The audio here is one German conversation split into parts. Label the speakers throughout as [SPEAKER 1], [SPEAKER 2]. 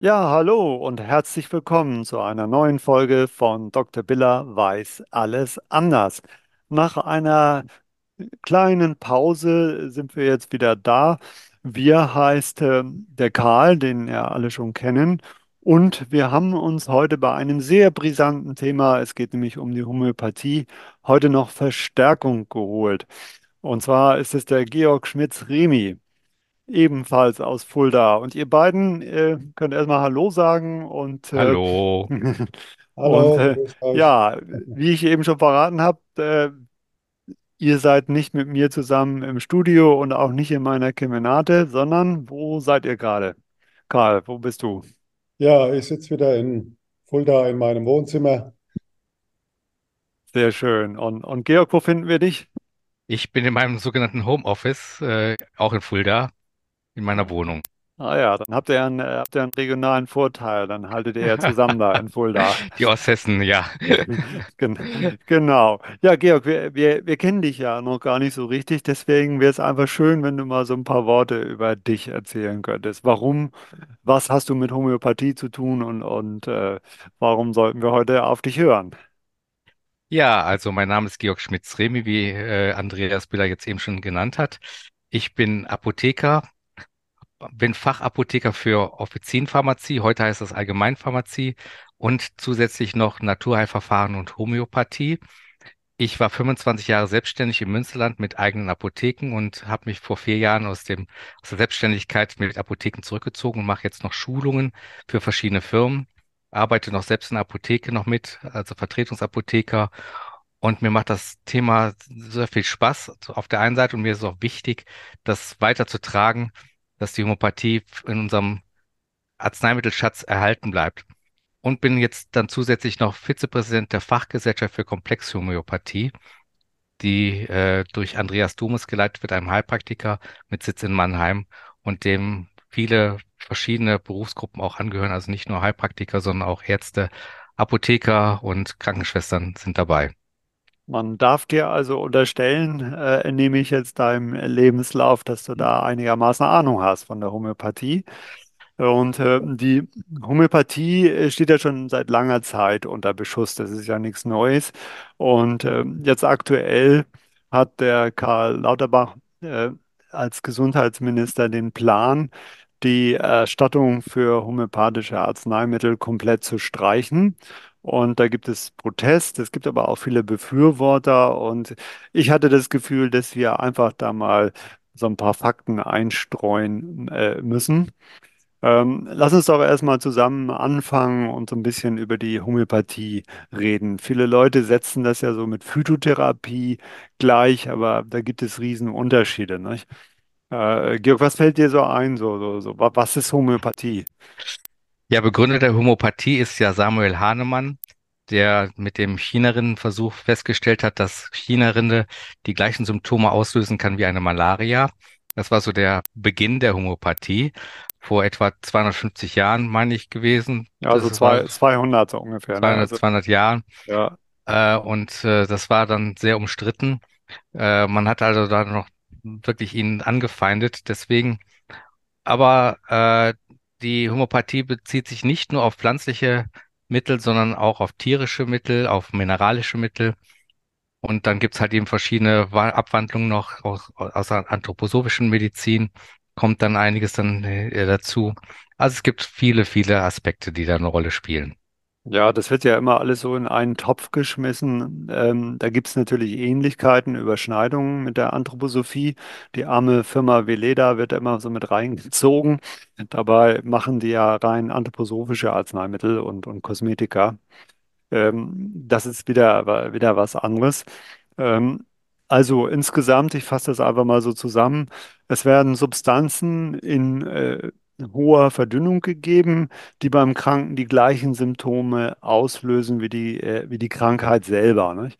[SPEAKER 1] Ja, hallo und herzlich willkommen zu einer neuen Folge von Dr. Biller weiß alles anders. Nach einer kleinen Pause sind wir jetzt wieder da. Wir heißt äh, der Karl, den ja alle schon kennen. Und wir haben uns heute bei einem sehr brisanten Thema, es geht nämlich um die Homöopathie, heute noch Verstärkung geholt. Und zwar ist es der Georg Schmitz-Remy ebenfalls aus Fulda. Und ihr beiden äh, könnt erstmal Hallo sagen und, äh,
[SPEAKER 2] Hallo.
[SPEAKER 1] und
[SPEAKER 3] Hallo,
[SPEAKER 1] äh, ja, wie ich eben schon verraten habe, äh, ihr seid nicht mit mir zusammen im Studio und auch nicht in meiner Kemenate, sondern wo seid ihr gerade? Karl, wo bist du?
[SPEAKER 3] Ja, ich sitze wieder in Fulda in meinem Wohnzimmer.
[SPEAKER 1] Sehr schön. Und, und Georg, wo finden wir dich?
[SPEAKER 2] Ich bin in meinem sogenannten Homeoffice, äh, auch in Fulda, in meiner Wohnung.
[SPEAKER 1] Ah ja, dann habt ihr einen, äh, habt ihr einen regionalen Vorteil. Dann haltet ihr ja zusammen da in Fulda.
[SPEAKER 2] Die Osthessen, ja.
[SPEAKER 1] Gen genau. Ja, Georg, wir, wir, wir kennen dich ja noch gar nicht so richtig. Deswegen wäre es einfach schön, wenn du mal so ein paar Worte über dich erzählen könntest. Warum, was hast du mit Homöopathie zu tun und, und äh, warum sollten wir heute auf dich hören?
[SPEAKER 2] Ja, also mein Name ist Georg Schmitz-Remy, wie äh, Andreas Biller jetzt eben schon genannt hat. Ich bin Apotheker, bin Fachapotheker für Offizinpharmazie, heute heißt das Allgemeinpharmazie und zusätzlich noch Naturheilverfahren und Homöopathie. Ich war 25 Jahre selbstständig im Münsterland mit eigenen Apotheken und habe mich vor vier Jahren aus dem, aus der Selbstständigkeit mit Apotheken zurückgezogen und mache jetzt noch Schulungen für verschiedene Firmen, arbeite noch selbst in der Apotheke noch mit, also Vertretungsapotheker. Und mir macht das Thema sehr viel Spaß auf der einen Seite und mir ist es auch wichtig, das weiterzutragen, dass die Homöopathie in unserem Arzneimittelschatz erhalten bleibt und bin jetzt dann zusätzlich noch Vizepräsident der Fachgesellschaft für Komplexhomöopathie, die äh, durch Andreas Domes geleitet wird, einem Heilpraktiker mit Sitz in Mannheim und dem viele verschiedene Berufsgruppen auch angehören, also nicht nur Heilpraktiker, sondern auch Ärzte, Apotheker und Krankenschwestern sind dabei.
[SPEAKER 1] Man darf dir also unterstellen, äh, entnehme ich jetzt deinem Lebenslauf, dass du da einigermaßen Ahnung hast von der Homöopathie. Und äh, die Homöopathie äh, steht ja schon seit langer Zeit unter Beschuss. Das ist ja nichts Neues. Und äh, jetzt aktuell hat der Karl Lauterbach äh, als Gesundheitsminister den Plan, die Erstattung für homöopathische Arzneimittel komplett zu streichen. Und da gibt es Protest, es gibt aber auch viele Befürworter. Und ich hatte das Gefühl, dass wir einfach da mal so ein paar Fakten einstreuen äh, müssen. Ähm, lass uns doch erstmal zusammen anfangen und so ein bisschen über die Homöopathie reden. Viele Leute setzen das ja so mit Phytotherapie gleich, aber da gibt es riesen Unterschiede, nicht? Äh, Georg, was fällt dir so ein? So, so, so, wa- was ist Homöopathie?
[SPEAKER 2] Ja, Begründer der Homöopathie ist ja Samuel Hahnemann, der mit dem Chinarinnenversuch festgestellt hat, dass Chinarinde die gleichen Symptome auslösen kann wie eine Malaria. Das war so der Beginn der Homöopathie vor etwa 250 Jahren, meine ich, gewesen.
[SPEAKER 1] Ja, so
[SPEAKER 2] Das war
[SPEAKER 1] zwei, 200 so ungefähr, ne?
[SPEAKER 2] 200,
[SPEAKER 1] Also,
[SPEAKER 2] 200 Jahren.
[SPEAKER 1] ja,
[SPEAKER 2] Äh, und äh, das war dann sehr umstritten. Äh, man hat also da noch wirklich ihn angefeindet. Deswegen aber äh, die Homöopathie bezieht sich nicht nur auf pflanzliche Mittel, sondern auch auf tierische Mittel, auf mineralische Mittel. Und dann gibt's halt eben verschiedene Wa- Abwandlungen noch aus, aus der anthroposophischen Medizin, kommt dann einiges dann äh, dazu. Also es gibt viele, viele Aspekte, die da eine Rolle spielen.
[SPEAKER 1] Ja, das wird ja immer alles so in einen Topf geschmissen. Ähm, da gibt es natürlich Ähnlichkeiten, Überschneidungen mit der Anthroposophie. Die arme Firma Veleda wird immer so mit reingezogen. Dabei machen die ja rein anthroposophische Arzneimittel und, und Kosmetika. Ähm, das ist wieder, wieder was anderes. Ähm, also insgesamt, ich fasse das einfach mal so zusammen, es werden Substanzen in äh, hoher Verdünnung gegeben, die beim Kranken die gleichen Symptome auslösen wie die, äh, wie die Krankheit selber, nicht?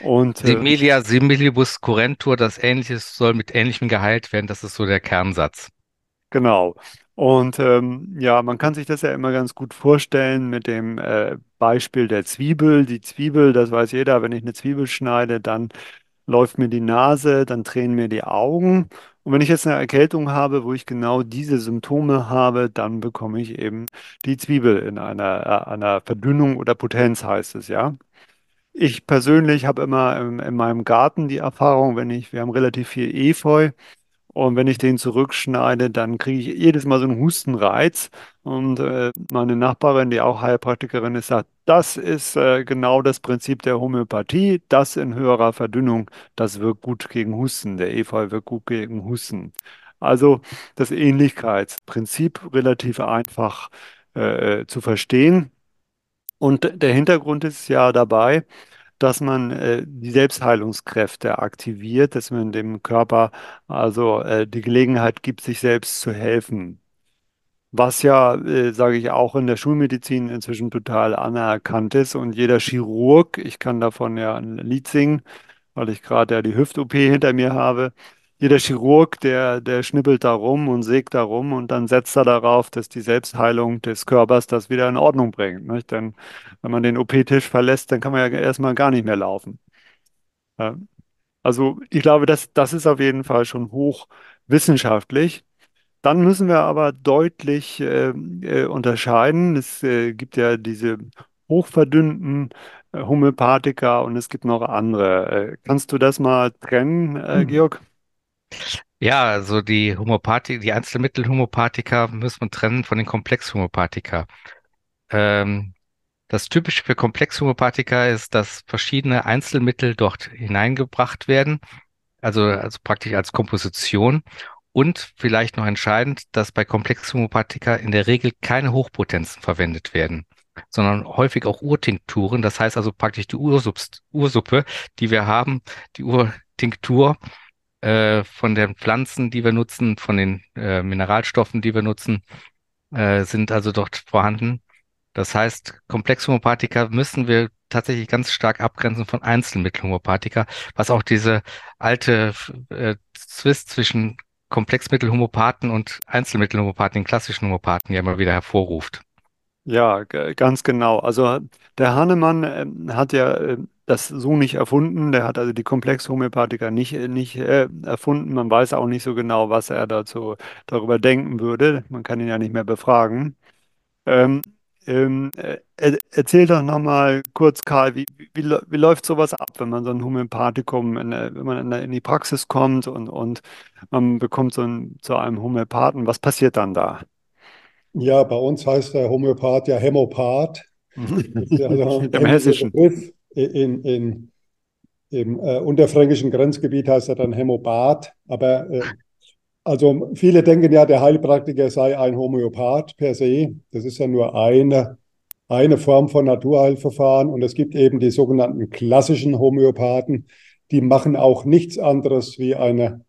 [SPEAKER 1] Und äh,
[SPEAKER 2] Similia similibus curentur, das Ähnliches soll mit Ähnlichem geheilt werden. Das ist so der Kernsatz.
[SPEAKER 1] Genau. Und ähm, ja, man kann sich das ja immer ganz gut vorstellen mit dem äh, Beispiel der Zwiebel. Die Zwiebel, das weiß jeder, wenn ich eine Zwiebel schneide, dann läuft mir die Nase, dann tränen mir die Augen Und wenn ich jetzt eine Erkältung habe, wo ich genau diese Symptome habe, dann bekomme ich eben die Zwiebel in einer, äh, einer Verdünnung oder Potenz, heißt es ja. Ich persönlich habe immer in, in meinem Garten die Erfahrung, wenn ich, wir haben relativ viel Efeu, und wenn ich den zurückschneide, dann kriege ich jedes Mal so einen Hustenreiz. Und äh, meine Nachbarin, die auch Heilpraktikerin ist, sagt, das ist äh, genau das Prinzip der Homöopathie. Das in höherer Verdünnung, das wirkt gut gegen Husten. Der Efeu wirkt gut gegen Husten. Also das Ähnlichkeitsprinzip relativ einfach äh, äh zu verstehen. Und der Hintergrund ist ja dabei, dass man äh, die Selbstheilungskräfte aktiviert, dass man dem Körper also äh, die Gelegenheit gibt, sich selbst zu helfen. Was ja, äh, sage ich, auch in der Schulmedizin inzwischen total anerkannt ist. Und jeder Chirurg, ich kann davon ja ein Lied singen, weil ich gerade ja die Hüft-OP hinter mir habe. Jeder Chirurg, der, der schnippelt da rum und sägt da rum und dann setzt er darauf, dass die Selbstheilung des Körpers das wieder in Ordnung bringt. Nicht? Denn wenn man den OP-Tisch verlässt, dann kann man ja erstmal gar nicht mehr laufen. Also ich glaube, das, das ist auf jeden Fall schon hochwissenschaftlich. Dann müssen wir aber deutlich äh, äh, unterscheiden. Es äh, gibt ja diese hochverdünnten äh, Homöopathika und es gibt noch andere. Äh, kannst du das mal trennen, äh,
[SPEAKER 2] Hm.
[SPEAKER 1] Georg?
[SPEAKER 2] Ja, also die Homöopathie, die Einzelmittelhomöopathika muss man trennen von den Komplexhomöopathika. Ähm, das Typische für Komplexhomöopathika ist, dass verschiedene Einzelmittel dort hineingebracht werden, also, also praktisch als Komposition. Und vielleicht noch entscheidend, dass bei Komplexhomöopathika in der Regel keine Hochpotenzen verwendet werden, sondern häufig auch Urtinkturen. Das heißt also praktisch die Ursubst Ursuppe, die wir haben, die Urtinktur äh, von den Pflanzen, die wir nutzen, von den äh, Mineralstoffen, die wir nutzen, äh, sind also dort vorhanden. Das heißt, Komplexhomöopathika müssen wir tatsächlich ganz stark abgrenzen von Einzelmittelhomöopathika, was auch diese alte äh, Zwist zwischen Komplexmittelhomöopathen und Einzelmittelhomöopathen, den klassischen Homöopathen ja immer wieder hervorruft.
[SPEAKER 1] Ja, ganz genau. Also der Hahnemann ähm, hat ja äh, das so nicht erfunden. Der hat also die Komplexhomöopathika nicht, äh, nicht äh, erfunden. Man weiß auch nicht so genau, was er dazu darüber denken würde. Man kann ihn ja nicht mehr befragen. Ähm, ähm, äh, er, erzähl doch nochmal kurz, Karl, wie, wie, wie lä- wie läuft sowas ab, wenn man so ein Homöopathikum, in, der- wenn man in, in die Praxis kommt und, und man bekommt so ein, zu einem Homöopathen, was passiert dann da?
[SPEAKER 3] Ja, bei uns heißt der Homöopath ja Hämopath. Also
[SPEAKER 1] Im Hessischen.
[SPEAKER 3] In, in, Im äh, unterfränkischen Grenzgebiet heißt er dann Hämopath. Aber äh, also viele denken ja, der Heilpraktiker sei ein Homöopath per se. Das ist ja nur eine, eine Form von Naturheilverfahren. Und es gibt eben die sogenannten klassischen Homöopathen, die machen auch nichts anderes wie eine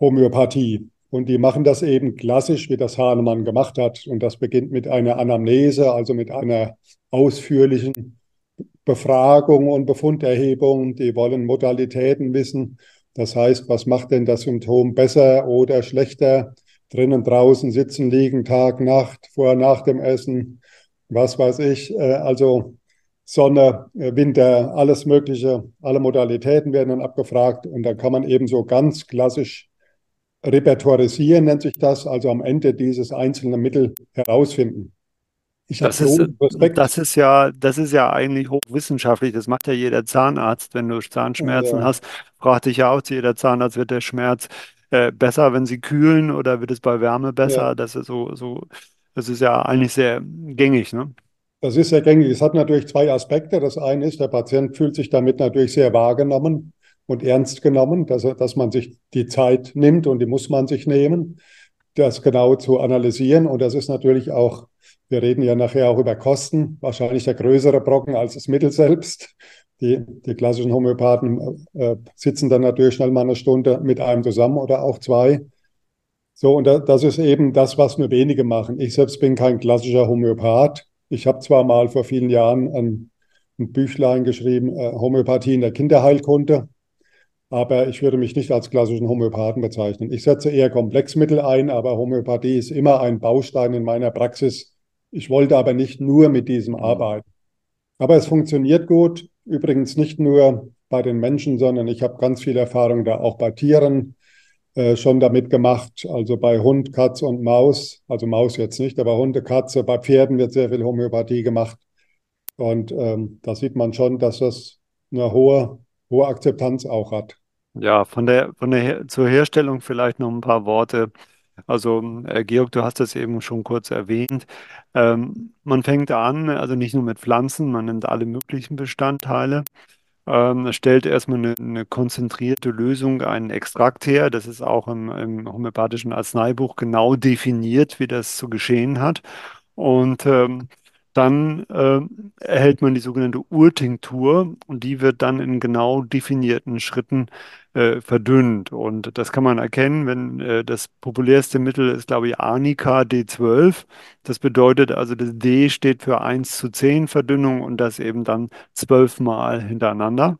[SPEAKER 3] Homöopathie. Und die machen das eben klassisch, wie das Hahnemann gemacht hat. Und das beginnt mit einer Anamnese, also mit einer ausführlichen Befragung und Befunderhebung. Die wollen Modalitäten wissen. Das heißt, was macht denn das Symptom besser oder schlechter? Drinnen, draußen, sitzen, liegen, Tag, Nacht, vor, nach dem Essen, was weiß ich. Äh, Also Sonne, äh, Winter, alles Mögliche, alle Modalitäten werden dann abgefragt. Und dann kann man eben so ganz klassisch repertoirisieren, nennt sich das, also am Ende dieses einzelne Mittel herausfinden.
[SPEAKER 1] Das ist, das ist ja, das ist ja eigentlich hochwissenschaftlich. Das macht ja jeder Zahnarzt. Wenn du Zahnschmerzen
[SPEAKER 3] Ja,
[SPEAKER 1] hast, fragt dich ja auch zu jeder Zahnarzt, wird der Schmerz äh, besser, wenn sie kühlen oder wird es bei Wärme
[SPEAKER 3] ja,
[SPEAKER 1] besser? Das ist so, so, das ist ja eigentlich sehr gängig, ne?
[SPEAKER 3] das ist sehr gängig. Es hat natürlich zwei Aspekte. Das eine ist, der Patient fühlt sich damit natürlich sehr wahrgenommen und ernst genommen, dass, dass man sich die Zeit nimmt und die muss man sich nehmen, das genau zu analysieren. Und das ist natürlich auch, wir reden ja nachher auch über Kosten, wahrscheinlich der größere Brocken als das Mittel selbst. Die, die klassischen Homöopathen äh, sitzen dann natürlich schnell mal eine Stunde mit einem zusammen oder auch zwei. So, und da, das ist eben das, was nur wenige machen. Ich selbst bin kein klassischer Homöopath. Ich habe zwar mal vor vielen Jahren ein, ein Büchlein geschrieben, äh, Homöopathie in der Kinderheilkunde, aber ich würde mich nicht als klassischen Homöopathen bezeichnen. Ich setze eher Komplexmittel ein, aber Homöopathie ist immer ein Baustein in meiner Praxis. Ich wollte aber nicht nur mit diesem arbeiten. Aber es funktioniert gut. Übrigens nicht nur bei den Menschen, sondern ich habe ganz viel Erfahrung da auch bei Tieren. äh, schon damit gemacht. Also bei Hund, Katze und Maus, also Maus jetzt nicht, aber Hunde, Katze, bei Pferden wird sehr viel Homöopathie gemacht. Und ähm, da sieht man schon, dass das eine hohe, hohe Akzeptanz auch hat.
[SPEAKER 1] Ja, von der, von der zur Herstellung vielleicht noch ein paar Worte. Also, äh, Georg, du hast das eben schon kurz erwähnt. Ähm, man fängt an, also nicht nur mit Pflanzen, man nimmt alle möglichen Bestandteile, ähm, stellt erstmal eine, eine konzentrierte Lösung, einen Extrakt her. Das ist auch im, im homöopathischen Arzneibuch genau definiert, wie das zu geschehen hat. Und ähm, dann äh, erhält man die sogenannte Urtinktur und die wird dann in genau definierten Schritten äh, verdünnt. Und das kann man erkennen, wenn äh, das populärste Mittel ist, glaube ich, Arnika D12. Das bedeutet also, das D steht für 1 zu 10 Verdünnung und das eben dann zwölfmal hintereinander.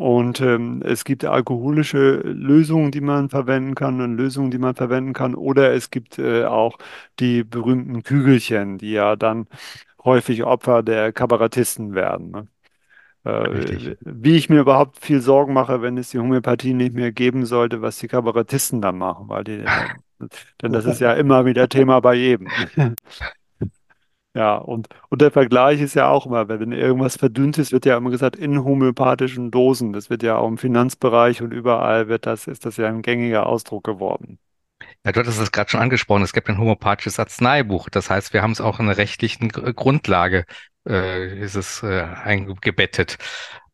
[SPEAKER 1] Und ähm, es gibt alkoholische Lösungen, die man verwenden kann und Lösungen, die man verwenden kann. Oder es gibt äh, auch die berühmten Kügelchen, die ja dann häufig Opfer der Kabarettisten werden. Ne? Äh, wie ich mir überhaupt viel Sorgen mache, wenn es die Homöopathie nicht mehr geben sollte, was die Kabarettisten dann machen, weil die, äh, denn das ist ja immer wieder Thema bei jedem. Ja, und, und der Vergleich ist ja auch immer, wenn irgendwas verdünnt ist, wird ja immer gesagt, in homöopathischen Dosen. Das wird ja auch im Finanzbereich und überall wird das, ist das ja ein gängiger Ausdruck geworden.
[SPEAKER 2] Ja, du hattest es gerade schon angesprochen, es gibt ein homöopathisches Arzneibuch. Das heißt, wir haben es auch in der rechtlichen Gr- Grundlage, äh, ist es äh, eingebettet.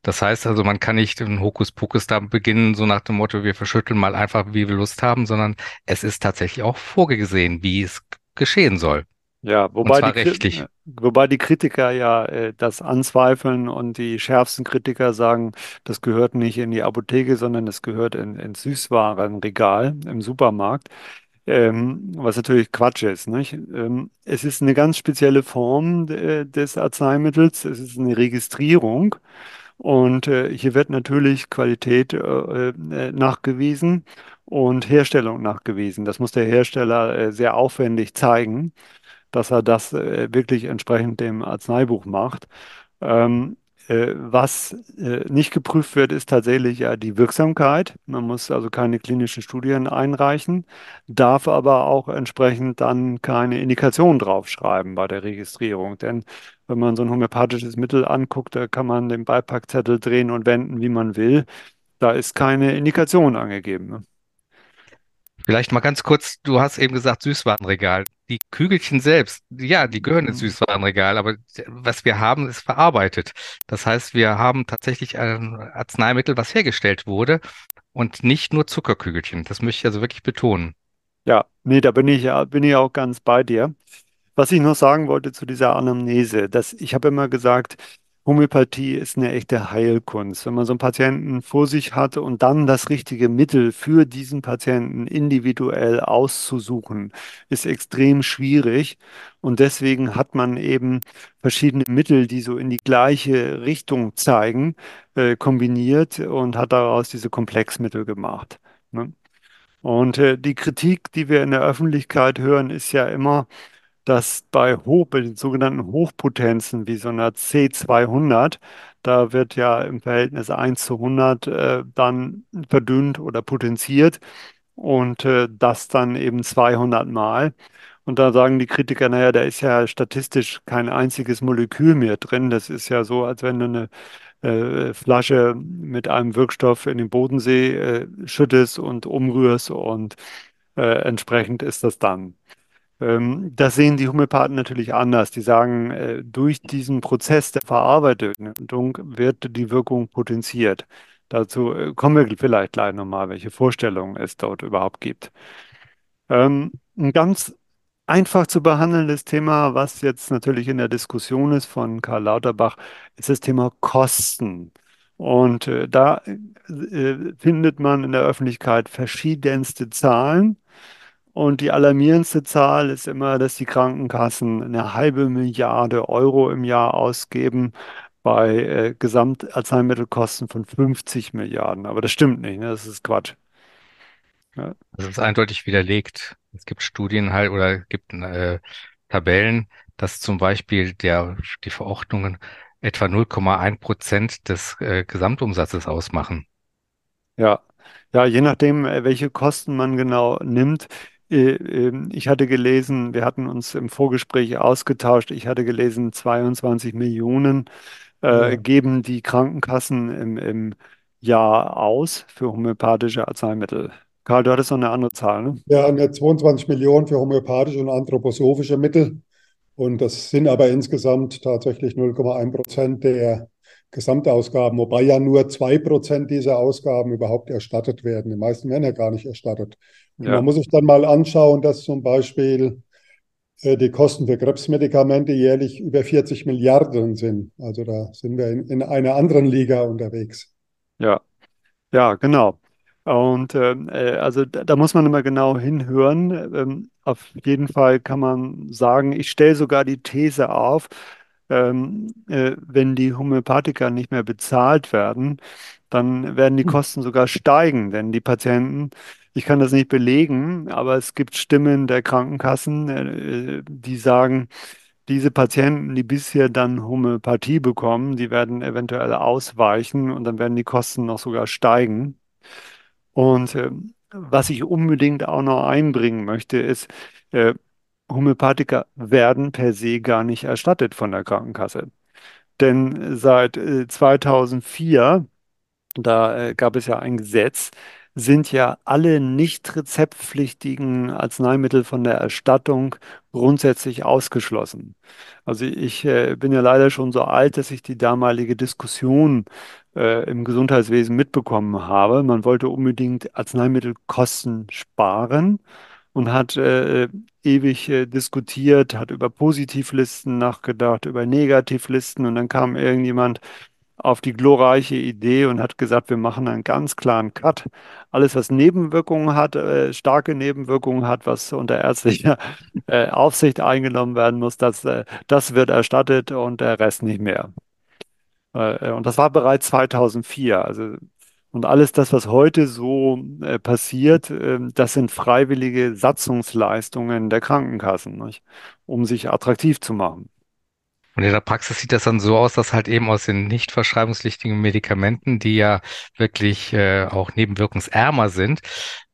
[SPEAKER 2] Das heißt also, man kann nicht einen Hokuspokus da beginnen, so nach dem Motto, wir verschütteln mal einfach, wie wir Lust haben, sondern es ist tatsächlich auch vorgesehen, wie es geschehen soll.
[SPEAKER 1] Ja, wobei die,
[SPEAKER 2] rechtlich.
[SPEAKER 1] wobei die Kritiker ja äh, das anzweifeln und die schärfsten Kritiker sagen, das gehört nicht in die Apotheke, sondern es gehört in, ins Süßwarenregal im Supermarkt. Ähm, was natürlich Quatsch ist, nicht? Ähm, es ist eine ganz spezielle Form äh, des Arzneimittels. Es ist eine Registrierung und äh, hier wird natürlich Qualität äh, äh, nachgewiesen und Herstellung nachgewiesen. Das muss der Hersteller äh, sehr aufwendig zeigen dass er das äh, wirklich entsprechend dem Arzneibuch macht. Ähm, äh, was äh, nicht geprüft wird, ist tatsächlich ja die Wirksamkeit. Man muss also keine klinischen Studien einreichen, darf aber auch entsprechend dann keine Indikation draufschreiben bei der Registrierung. Denn wenn man so ein homöopathisches Mittel anguckt, da kann man den Beipackzettel drehen und wenden, wie man will. Da ist keine Indikation angegeben.
[SPEAKER 2] Vielleicht mal ganz kurz, du hast eben gesagt Süßwarenregal. Die Kügelchen selbst, ja, die gehören ins
[SPEAKER 1] Mhm.
[SPEAKER 2] Süßwarenregal, aber was wir haben, ist verarbeitet. Das heißt, wir haben tatsächlich ein Arzneimittel, was hergestellt wurde und nicht nur Zuckerkügelchen. Das möchte ich also wirklich betonen.
[SPEAKER 1] Ja, nee, da bin ich ja, bin ich auch ganz bei dir. Was ich noch sagen wollte zu dieser Anamnese, dass ich habe immer gesagt, Homöopathie ist eine echte Heilkunst. Wenn man so einen Patienten vor sich hat und dann das richtige Mittel für diesen Patienten individuell auszusuchen, ist extrem schwierig. Und deswegen hat man eben verschiedene Mittel, die so in die gleiche Richtung zeigen, äh, kombiniert und hat daraus diese Komplexmittel gemacht. Ne? Und äh, die Kritik, die wir in der Öffentlichkeit hören, ist ja immer, dass bei Hoch, bei den sogenannten Hochpotenzen wie so einer C200, da wird ja im Verhältnis 1 zu 100 äh, dann verdünnt oder potenziert und äh, das dann eben 200 Mal. Und da sagen die Kritiker, naja, da ist ja statistisch kein einziges Molekül mehr drin. Das ist ja so, als wenn du eine äh, Flasche mit einem Wirkstoff in den Bodensee äh, schüttest und umrührst und äh, entsprechend ist das dann. Ähm, das sehen die Homöopathen natürlich anders. Die sagen, äh, durch diesen Prozess der Verarbeitung wird die Wirkung potenziert. Dazu äh, kommen wir vielleicht gleich nochmal, welche Vorstellungen es dort überhaupt gibt. Ähm, ein ganz einfach zu behandelndes Thema, was jetzt natürlich in der Diskussion ist von Karl Lauterbach, ist das Thema Kosten. Und äh, da findet man in der Öffentlichkeit verschiedenste Zahlen. Und die alarmierendste Zahl ist immer, dass die Krankenkassen eine halbe Milliarde Euro im Jahr ausgeben bei äh, Gesamtarzneimittelkosten von 50 Milliarden. Aber das stimmt nicht, ne? Das ist Quatsch. Ja,
[SPEAKER 2] Das ist eindeutig widerlegt. Es gibt Studien halt oder gibt äh, Tabellen, dass zum Beispiel der, die Verordnungen etwa 0,1 Prozent des äh, Gesamtumsatzes ausmachen.
[SPEAKER 1] ja. Ja, je nachdem, äh, welche Kosten man genau nimmt. Äh, ähm, Ich hatte gelesen, wir hatten uns im Vorgespräch ausgetauscht, ich hatte gelesen, 22 Millionen äh,
[SPEAKER 3] Ja,
[SPEAKER 1] geben die Krankenkassen im, im Jahr aus für homöopathische Arzneimittel. Karl, du hattest noch eine andere Zahl, ne?
[SPEAKER 3] ja 22 Millionen für homöopathische und anthroposophische Mittel. Und das sind aber insgesamt tatsächlich 0,1 Prozent der Gesamtausgaben, wobei ja nur 2 Prozent dieser Ausgaben überhaupt erstattet werden. Die meisten werden ja gar nicht erstattet. Und man
[SPEAKER 1] Ja,
[SPEAKER 3] muss sich dann mal anschauen, dass zum Beispiel äh, die Kosten für Krebsmedikamente jährlich über 40 Milliarden sind. Also da sind wir in, in einer anderen Liga unterwegs.
[SPEAKER 1] ja. Ja, genau. Und ähm, äh, also da, da muss man immer genau hinhören. Ähm, auf jeden Fall kann man sagen, ich stelle sogar die These auf, ähm, äh, wenn die Homöopathika nicht mehr bezahlt werden, dann werden die Kosten sogar steigen, denn die Patienten, ich kann das nicht belegen, aber es gibt Stimmen der Krankenkassen, äh, die sagen, diese Patienten, die bisher dann Homöopathie bekommen, die werden eventuell ausweichen und dann werden die Kosten noch sogar steigen. Und ähm, was ich unbedingt auch noch einbringen möchte, ist, äh, Homöopathika werden per se gar nicht erstattet von der Krankenkasse. Denn seit äh, 2004 da äh, gab es ja ein Gesetz, sind ja alle nicht rezeptpflichtigen Arzneimittel von der Erstattung grundsätzlich ausgeschlossen. Also ich äh, bin ja leider schon so alt, dass ich die damalige Diskussion äh, im Gesundheitswesen mitbekommen habe. Man wollte unbedingt Arzneimittelkosten sparen und hat äh, ewig äh, diskutiert, hat über Positivlisten nachgedacht, über Negativlisten und dann kam irgendjemand auf die glorreiche Idee und hat gesagt, wir machen einen ganz klaren Cut. Alles, was Nebenwirkungen hat, äh, starke Nebenwirkungen hat, was unter ärztlicher äh, Aufsicht eingenommen werden muss, das, äh, das wird erstattet und der Rest nicht mehr. Äh, und das war bereits 2004. Also, und alles das, was heute so äh, passiert, äh, das sind freiwillige Satzungsleistungen der Krankenkassen, nicht? Um sich attraktiv zu machen.
[SPEAKER 2] Und in der Praxis sieht das dann so aus, dass halt eben aus den nicht verschreibungspflichtigen Medikamenten, die ja wirklich äh, auch nebenwirkungsärmer sind,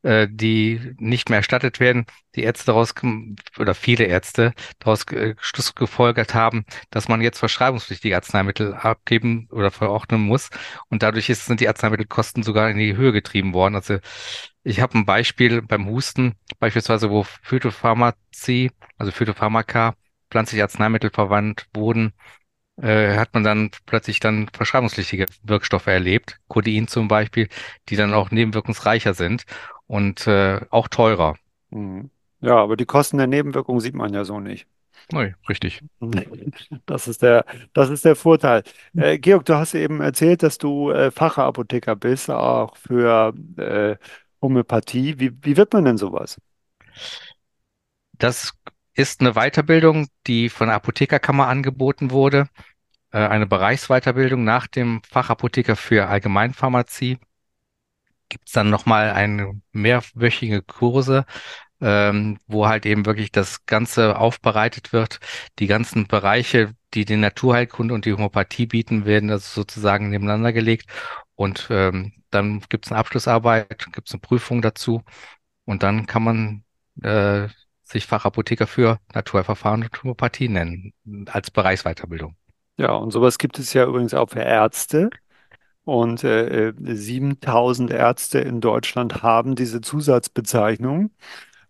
[SPEAKER 2] äh, die nicht mehr erstattet werden, die Ärzte daraus oder viele Ärzte daraus äh, Schluss gefolgert haben, dass man jetzt verschreibungspflichtige Arzneimittel abgeben oder verordnen muss. Und dadurch ist, sind die Arzneimittelkosten sogar in die Höhe getrieben worden. Also ich habe ein Beispiel beim Husten, beispielsweise wo Phytopharmazie, also Phytopharmaka, pflanzliche Arzneimittel verwandt wurden, äh, hat man dann plötzlich dann verschreibungspflichtige Wirkstoffe erlebt, Codein zum Beispiel, die dann auch nebenwirkungsreicher sind und äh, auch teurer.
[SPEAKER 1] Mhm. Ja, aber die Kosten der Nebenwirkungen sieht man ja so nicht.
[SPEAKER 2] Neu, richtig.
[SPEAKER 1] Das ist der, das ist der Vorteil. Äh, Georg, du hast eben erzählt, dass du äh, Fachapotheker bist, auch für äh, Homöopathie. Wie, wie wird man denn sowas?
[SPEAKER 2] Das ist eine Weiterbildung, die von der Apothekerkammer angeboten wurde, äh, eine Bereichsweiterbildung nach dem Fachapotheker für Allgemeinpharmazie. Gibt es dann nochmal eine mehrwöchige Kurse, ähm, wo halt eben wirklich das Ganze aufbereitet wird. Die ganzen Bereiche, die die Naturheilkunde und die Homöopathie bieten, werden also sozusagen nebeneinander gelegt. Und ähm, dann gibt es eine Abschlussarbeit, gibt es eine Prüfung dazu. Und dann kann man äh, sich Fachapotheker für Naturheilverfahren und Homöopathie nennen, als Bereichsweiterbildung.
[SPEAKER 1] Ja, und sowas gibt es ja übrigens auch für Ärzte. Und äh, äh, 7000 Ärzte in Deutschland haben diese Zusatzbezeichnung.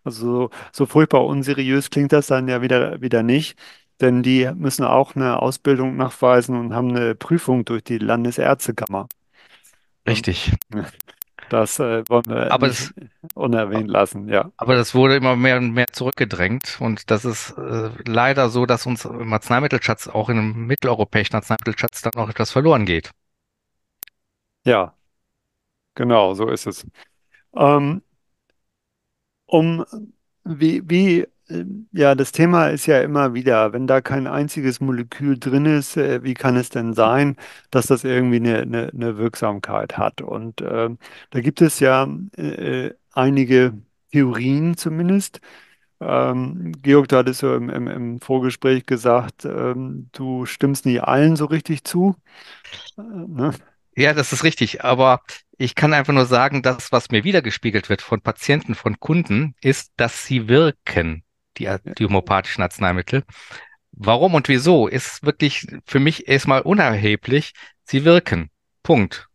[SPEAKER 1] Also so, furchtbar unseriös klingt das dann ja wieder, wieder nicht, denn die müssen auch eine Ausbildung nachweisen und haben eine Prüfung durch die Landesärztekammer.
[SPEAKER 2] Richtig.
[SPEAKER 1] Das äh, wollen wir
[SPEAKER 2] Aber
[SPEAKER 1] nicht
[SPEAKER 2] es,
[SPEAKER 1] unerwähnt lassen, ja.
[SPEAKER 2] aber das wurde immer mehr und mehr zurückgedrängt. Und das ist äh, leider so, dass uns im Arzneimittelschatz, auch in einem mitteleuropäischen Arzneimittelschatz, dann auch etwas verloren geht.
[SPEAKER 1] Ja, genau, so ist es. Ähm, um wie, wie, ja, das Thema ist ja immer wieder, wenn da kein einziges Molekül drin ist, äh, wie kann es denn sein, dass das irgendwie eine, eine, eine Wirksamkeit hat? Und ähm, da gibt es ja äh, einige Theorien zumindest. Ähm, Georg, du hattest so im, im, im Vorgespräch gesagt, ähm, du stimmst nicht allen so richtig zu. Äh, ne?
[SPEAKER 2] Ja, das ist richtig. Aber ich kann einfach nur sagen, das, was mir wiedergespiegelt wird von Patienten, von Kunden, ist, dass sie wirken, die, die homöopathischen Arzneimittel. Warum und wieso ist wirklich für mich erstmal unerheblich. Sie wirken. Punkt.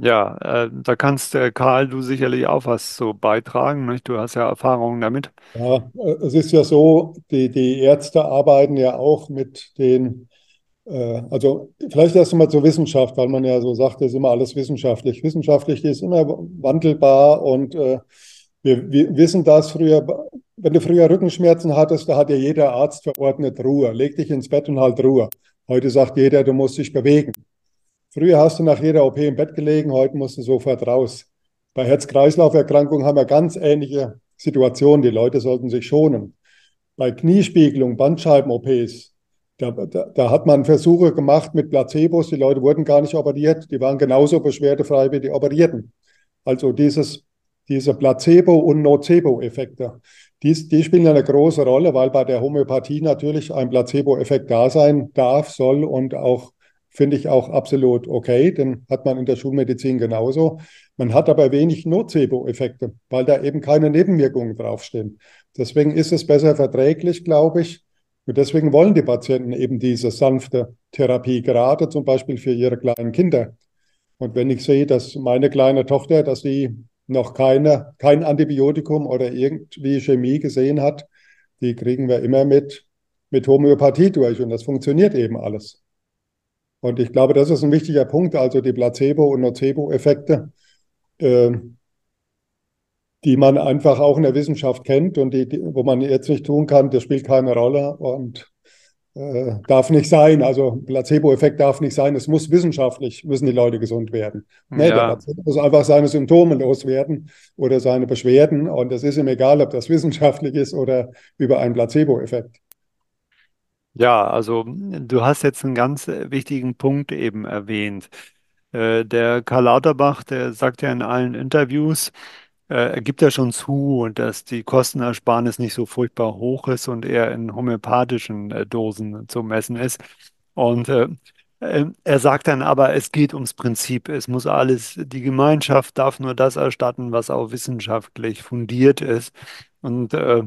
[SPEAKER 1] Ja, äh, da kannst, äh, Karl, du sicherlich auch was so beitragen, nicht? Du hast ja Erfahrungen damit.
[SPEAKER 3] Ja, äh, es ist ja so, die, die Ärzte arbeiten ja auch mit den, äh, also vielleicht erst einmal zur Wissenschaft, weil man ja so sagt, das ist immer alles wissenschaftlich. Wissenschaftlich ist immer wandelbar und äh, wir, wir wissen das früher, wenn du früher Rückenschmerzen hattest, da hat ja jeder Arzt verordnet Ruhe, leg dich ins Bett und halt Ruhe. Heute sagt jeder, du musst dich bewegen. Früher hast du nach jeder OP im Bett gelegen, heute musst du sofort raus. Bei Herz-Kreislauf-Erkrankungen haben wir ganz ähnliche Situationen. Die Leute sollten sich schonen. Bei Kniespiegelung, Bandscheiben-OPs, da, da, da, hat man Versuche gemacht mit Placebos. Die Leute wurden gar nicht operiert. Die waren genauso beschwerdefrei wie die Operierten. Also dieses, diese Placebo- und Nocebo-Effekte, die, die spielen eine große Rolle, weil bei der Homöopathie natürlich ein Placebo-Effekt da sein darf, soll und auch finde ich auch absolut okay, den hat man in der Schulmedizin genauso. Man hat aber wenig Nocebo-Effekte, weil da eben keine Nebenwirkungen draufstehen. Deswegen ist es besser verträglich, glaube ich. Und deswegen wollen die Patienten eben diese sanfte Therapie, gerade zum Beispiel für ihre kleinen Kinder. Und wenn ich sehe, dass meine kleine Tochter, dass sie noch keine, kein Antibiotikum oder irgendwie Chemie gesehen hat, die kriegen wir immer mit, mit Homöopathie durch. Und das funktioniert eben alles. Und ich glaube, das ist ein wichtiger Punkt, also die Placebo- und Nocebo-Effekte, äh, die man einfach auch in der Wissenschaft kennt und die, die, wo man jetzt nicht tun kann, das spielt keine Rolle und äh, darf nicht sein. Also Placebo-Effekt darf nicht sein. Es muss wissenschaftlich, müssen die Leute gesund werden. Nee, ja. der Patient muss einfach seine Symptome loswerden oder seine Beschwerden und es ist ihm egal, ob das wissenschaftlich ist oder über einen Placebo-Effekt.
[SPEAKER 1] Ja, also du hast jetzt einen ganz äh, wichtigen Punkt eben erwähnt. Äh, der Karl Lauterbach, der sagt ja in allen Interviews, äh, er gibt ja schon zu, dass die Kostenersparnis nicht so furchtbar hoch ist und eher in homöopathischen äh, Dosen zu messen ist. Und äh, äh, er sagt dann aber, es geht ums Prinzip. Es muss alles, die Gemeinschaft darf nur das erstatten, was auch wissenschaftlich fundiert ist. Und äh,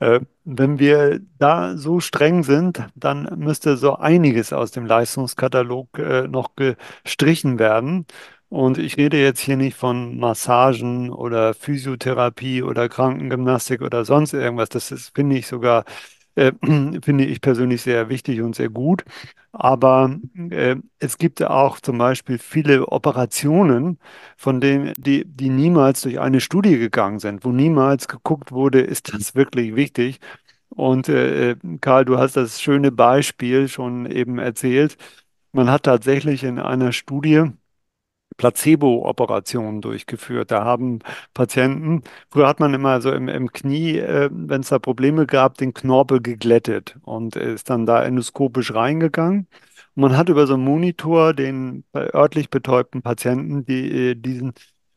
[SPEAKER 1] äh, wenn wir da so streng sind, dann müsste so einiges aus dem Leistungskatalog äh, noch gestrichen werden. Und ich rede jetzt hier nicht von Massagen oder Physiotherapie oder Krankengymnastik oder sonst irgendwas. Das ist, finde ich sogar äh, finde ich persönlich sehr wichtig und sehr gut. Aber äh, es gibt auch zum Beispiel viele Operationen, von denen, die, die niemals durch eine Studie gegangen sind, wo niemals geguckt wurde, ist das wirklich wichtig? Und äh, äh Karl, du hast das schöne Beispiel schon eben erzählt. Man hat tatsächlich in einer Studie Placebo-Operationen durchgeführt. Da haben Patienten, früher hat man immer so im, im Knie, äh, wenn es da Probleme gab, den Knorpel geglättet und ist dann da endoskopisch reingegangen. Und man hat über so einen Monitor den örtlich betäubten Patienten die, äh, diesen,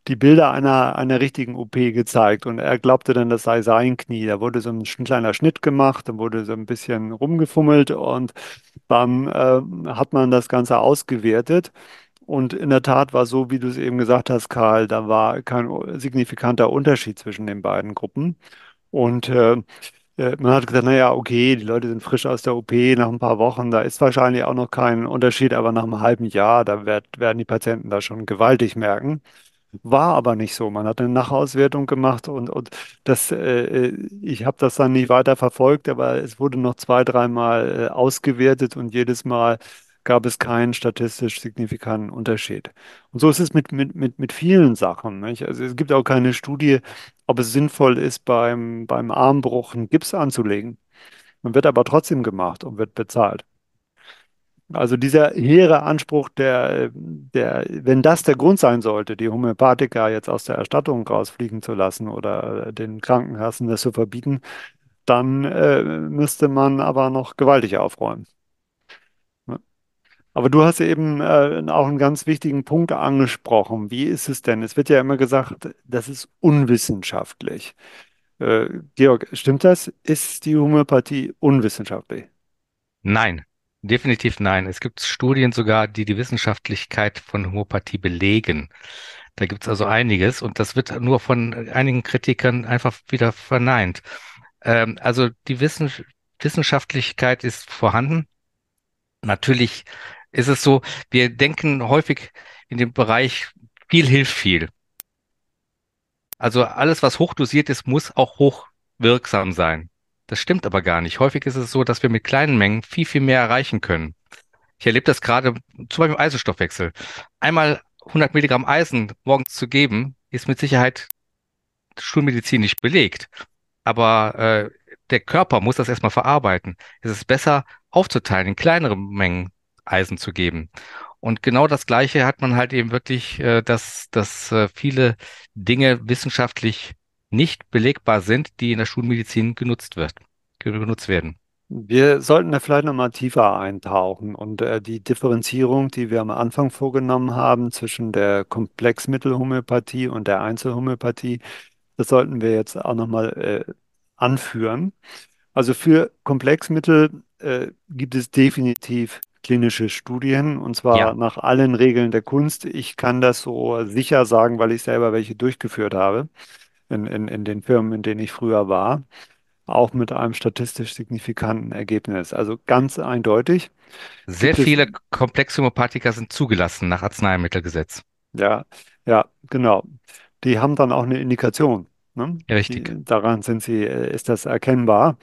[SPEAKER 1] die Bilder einer, einer richtigen OP gezeigt. Und er glaubte dann, das sei sein Knie. Da wurde so ein, ein kleiner Schnitt gemacht, dann wurde so ein bisschen rumgefummelt und dann äh, hat man das Ganze ausgewertet. Und in der Tat war so, wie du es eben gesagt hast, Karl, da war kein signifikanter Unterschied zwischen den beiden Gruppen. Und äh, äh, man hat gesagt, naja, okay, die Leute sind frisch aus der OP nach ein paar Wochen, da ist wahrscheinlich auch noch kein Unterschied, aber nach einem halben Jahr, da werd, werden die Patienten da schon gewaltig merken. War aber nicht so. Man hat eine Nachauswertung gemacht und, und das, äh, äh ich habe das dann nicht weiter verfolgt, aber es wurde noch zwei, dreimal äh, ausgewertet und jedes Mal gab es keinen statistisch signifikanten Unterschied. Und so ist es mit, mit, mit, mit vielen Sachen. Nicht? Also es gibt auch keine Studie, ob es sinnvoll ist, beim, beim Armbruch einen Gips anzulegen. Man wird aber trotzdem gemacht und wird bezahlt. Also dieser hehre Anspruch, der, der, wenn das der Grund sein sollte, die Homöopathiker jetzt aus der Erstattung rausfliegen zu lassen oder den Krankenkassen das zu verbieten, dann äh, müsste man aber noch gewaltig aufräumen. Aber du hast eben äh, auch einen ganz wichtigen Punkt angesprochen. Wie ist es denn? Es wird ja immer gesagt, das ist unwissenschaftlich. Äh, Georg, stimmt das? Ist die Homöopathie unwissenschaftlich?
[SPEAKER 2] Nein, Definitiv nein. Es gibt Studien sogar, die die Wissenschaftlichkeit von Homöopathie belegen. Da gibt es also einiges und das wird nur von einigen Kritikern einfach wieder verneint. Ähm, also die Wissen Wissenschaftlichkeit ist vorhanden. Natürlich ist es so, wir denken häufig in dem Bereich, viel hilft viel. Also alles, was hochdosiert ist, muss auch hochwirksam sein. Das stimmt aber gar nicht. Häufig ist es so, dass wir mit kleinen Mengen viel, viel mehr erreichen können. Ich erlebe das gerade zum Beispiel im Eisenstoffwechsel. Einmal 100 Milligramm Eisen morgens zu geben, ist mit Sicherheit schulmedizinisch belegt. Aber äh, der Körper muss das erstmal verarbeiten. Es ist besser aufzuteilen, in kleinere Mengen Eisen zu geben. Und genau das Gleiche hat man halt eben wirklich, äh, dass, dass äh, viele Dinge wissenschaftlich nicht belegbar sind, die in der Schulmedizin genutzt wird, genutzt werden.
[SPEAKER 1] Wir sollten da vielleicht nochmal tiefer eintauchen und äh, die Differenzierung, die wir am Anfang vorgenommen haben zwischen der Komplexmittelhomöopathie und der Einzelhomöopathie, das sollten wir jetzt auch nochmal äh, anführen. Also für Komplexmittel äh, gibt es definitiv klinische Studien und zwar
[SPEAKER 2] Ja,
[SPEAKER 1] nach allen Regeln der Kunst. Ich kann das so sicher sagen, weil ich selber welche durchgeführt habe in, in, in den Firmen, in denen ich früher war auch mit einem statistisch signifikanten Ergebnis. Also ganz eindeutig
[SPEAKER 2] sehr viele komplexe Homöopathika sind zugelassen nach Arzneimittelgesetz.
[SPEAKER 1] ja, ja, genau. Die haben dann auch eine Indikation. Ne?
[SPEAKER 2] Ja,
[SPEAKER 1] Die,
[SPEAKER 2] richtig.
[SPEAKER 1] daran sind sie, äh, ist das erkennbar.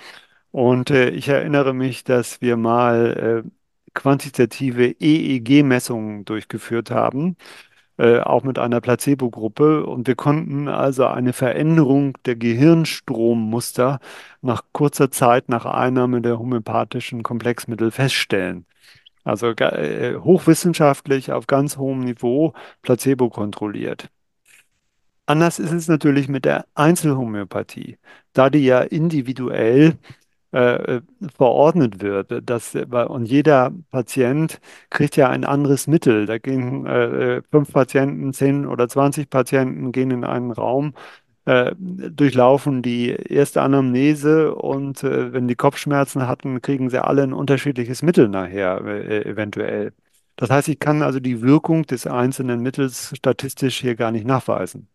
[SPEAKER 1] Und äh, ich erinnere mich, dass wir mal äh, quantitative EEG-Messungen durchgeführt haben äh, auch mit einer Placebo-Gruppe. Und wir konnten also eine Veränderung der Gehirnstrommuster nach kurzer Zeit nach Einnahme der homöopathischen Komplexmittel feststellen. Also äh, hochwissenschaftlich auf ganz hohem Niveau, placebo kontrolliert. Anders ist es natürlich mit der Einzelhomöopathie, da die ja individuell äh, verordnet wird. Das, und jeder Patient kriegt ja ein anderes Mittel. Da gehen äh, fünf Patienten, zehn oder zwanzig Patienten gehen in einen Raum, äh, durchlaufen die erste Anamnese und äh, wenn die Kopfschmerzen hatten, kriegen sie alle ein unterschiedliches Mittel nachher, äh, eventuell. Das heißt, ich kann also die Wirkung des einzelnen Mittels statistisch hier gar nicht nachweisen.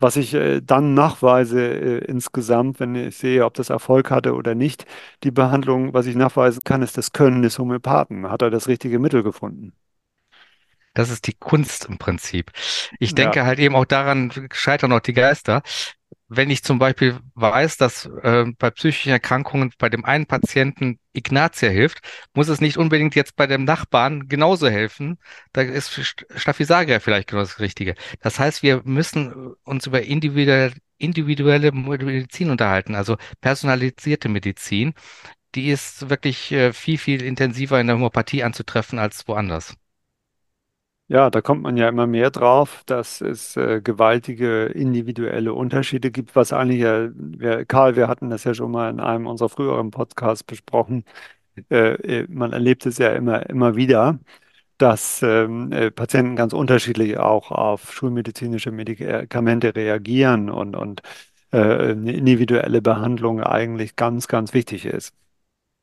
[SPEAKER 1] Was ich äh, dann nachweise äh, insgesamt, wenn ich sehe, ob das Erfolg hatte oder nicht, die Behandlung, was ich nachweisen kann, ist das Können des Homöopathen. Hat er das richtige Mittel gefunden?
[SPEAKER 2] Das ist die Kunst im Prinzip. Ich
[SPEAKER 1] Ja,
[SPEAKER 2] denke halt eben auch daran scheitern auch die Geister. Wenn ich zum Beispiel weiß, dass äh, bei psychischen Erkrankungen bei dem einen Patienten Ignatia hilft, muss es nicht unbedingt jetzt bei dem Nachbarn genauso helfen. Da ist St- Staphysaria vielleicht genau das Richtige. Das heißt, wir müssen uns über individuelle, individuelle Medizin unterhalten, also personalisierte Medizin. Die ist wirklich äh, viel, viel intensiver in der Homöopathie anzutreffen als woanders.
[SPEAKER 1] Ja, da kommt man ja immer mehr drauf, dass es äh, gewaltige individuelle Unterschiede gibt, was eigentlich ja, wir, Karl, wir hatten das ja schon mal in einem unserer früheren Podcasts besprochen. Äh, äh, man erlebt es ja immer, immer wieder. dass ähm, äh, Patienten ganz unterschiedlich auch auf schulmedizinische Medikamente reagieren und, und äh, eine individuelle Behandlung eigentlich ganz, ganz wichtig ist.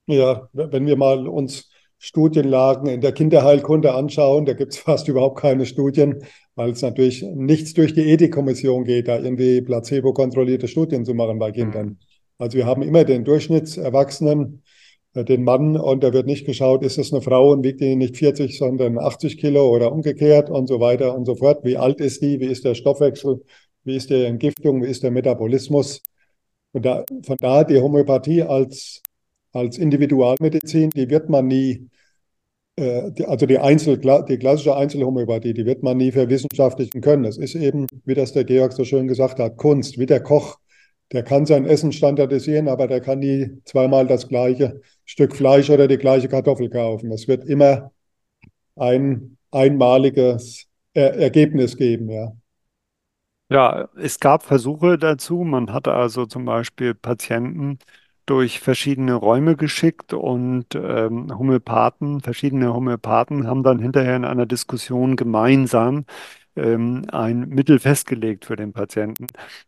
[SPEAKER 3] Ja, wenn wir mal uns Studienlagen in der Kinderheilkunde anschauen, da gibt es fast überhaupt keine Studien, weil es natürlich nichts durch die Ethikkommission geht, da irgendwie placebo-kontrollierte Studien zu machen bei
[SPEAKER 1] Hm.
[SPEAKER 3] Kindern. Also wir haben immer den Durchschnittserwachsenen, äh, den Mann, und da wird nicht geschaut, ist es eine Frau und wiegt die nicht 40, sondern 80 Kilo oder umgekehrt und so weiter und so fort. Wie alt ist die? Wie ist der Stoffwechsel? Wie ist die Entgiftung? Wie ist der Metabolismus? Und da, von daher die Homöopathie als, als Individualmedizin, die wird man nie, äh, die, also die, Einzel, die klassische Einzelhomöopathie, die wird man nie verwissenschaftlichen können. Es ist eben, wie das der Georg so schön gesagt hat, Kunst, wie der Koch. Der kann sein Essen standardisieren, aber der kann nie zweimal das gleiche Stück Fleisch oder die gleiche Kartoffel kaufen. Es wird immer ein einmaliges er Ergebnis geben, ja.
[SPEAKER 1] Ja, es gab Versuche dazu. Man hatte also zum Beispiel Patienten durch verschiedene Räume geschickt und ähm, Homöopathen, verschiedene Homöopathen haben dann hinterher in einer Diskussion gemeinsam ähm, ein Mittel festgelegt für den Patienten.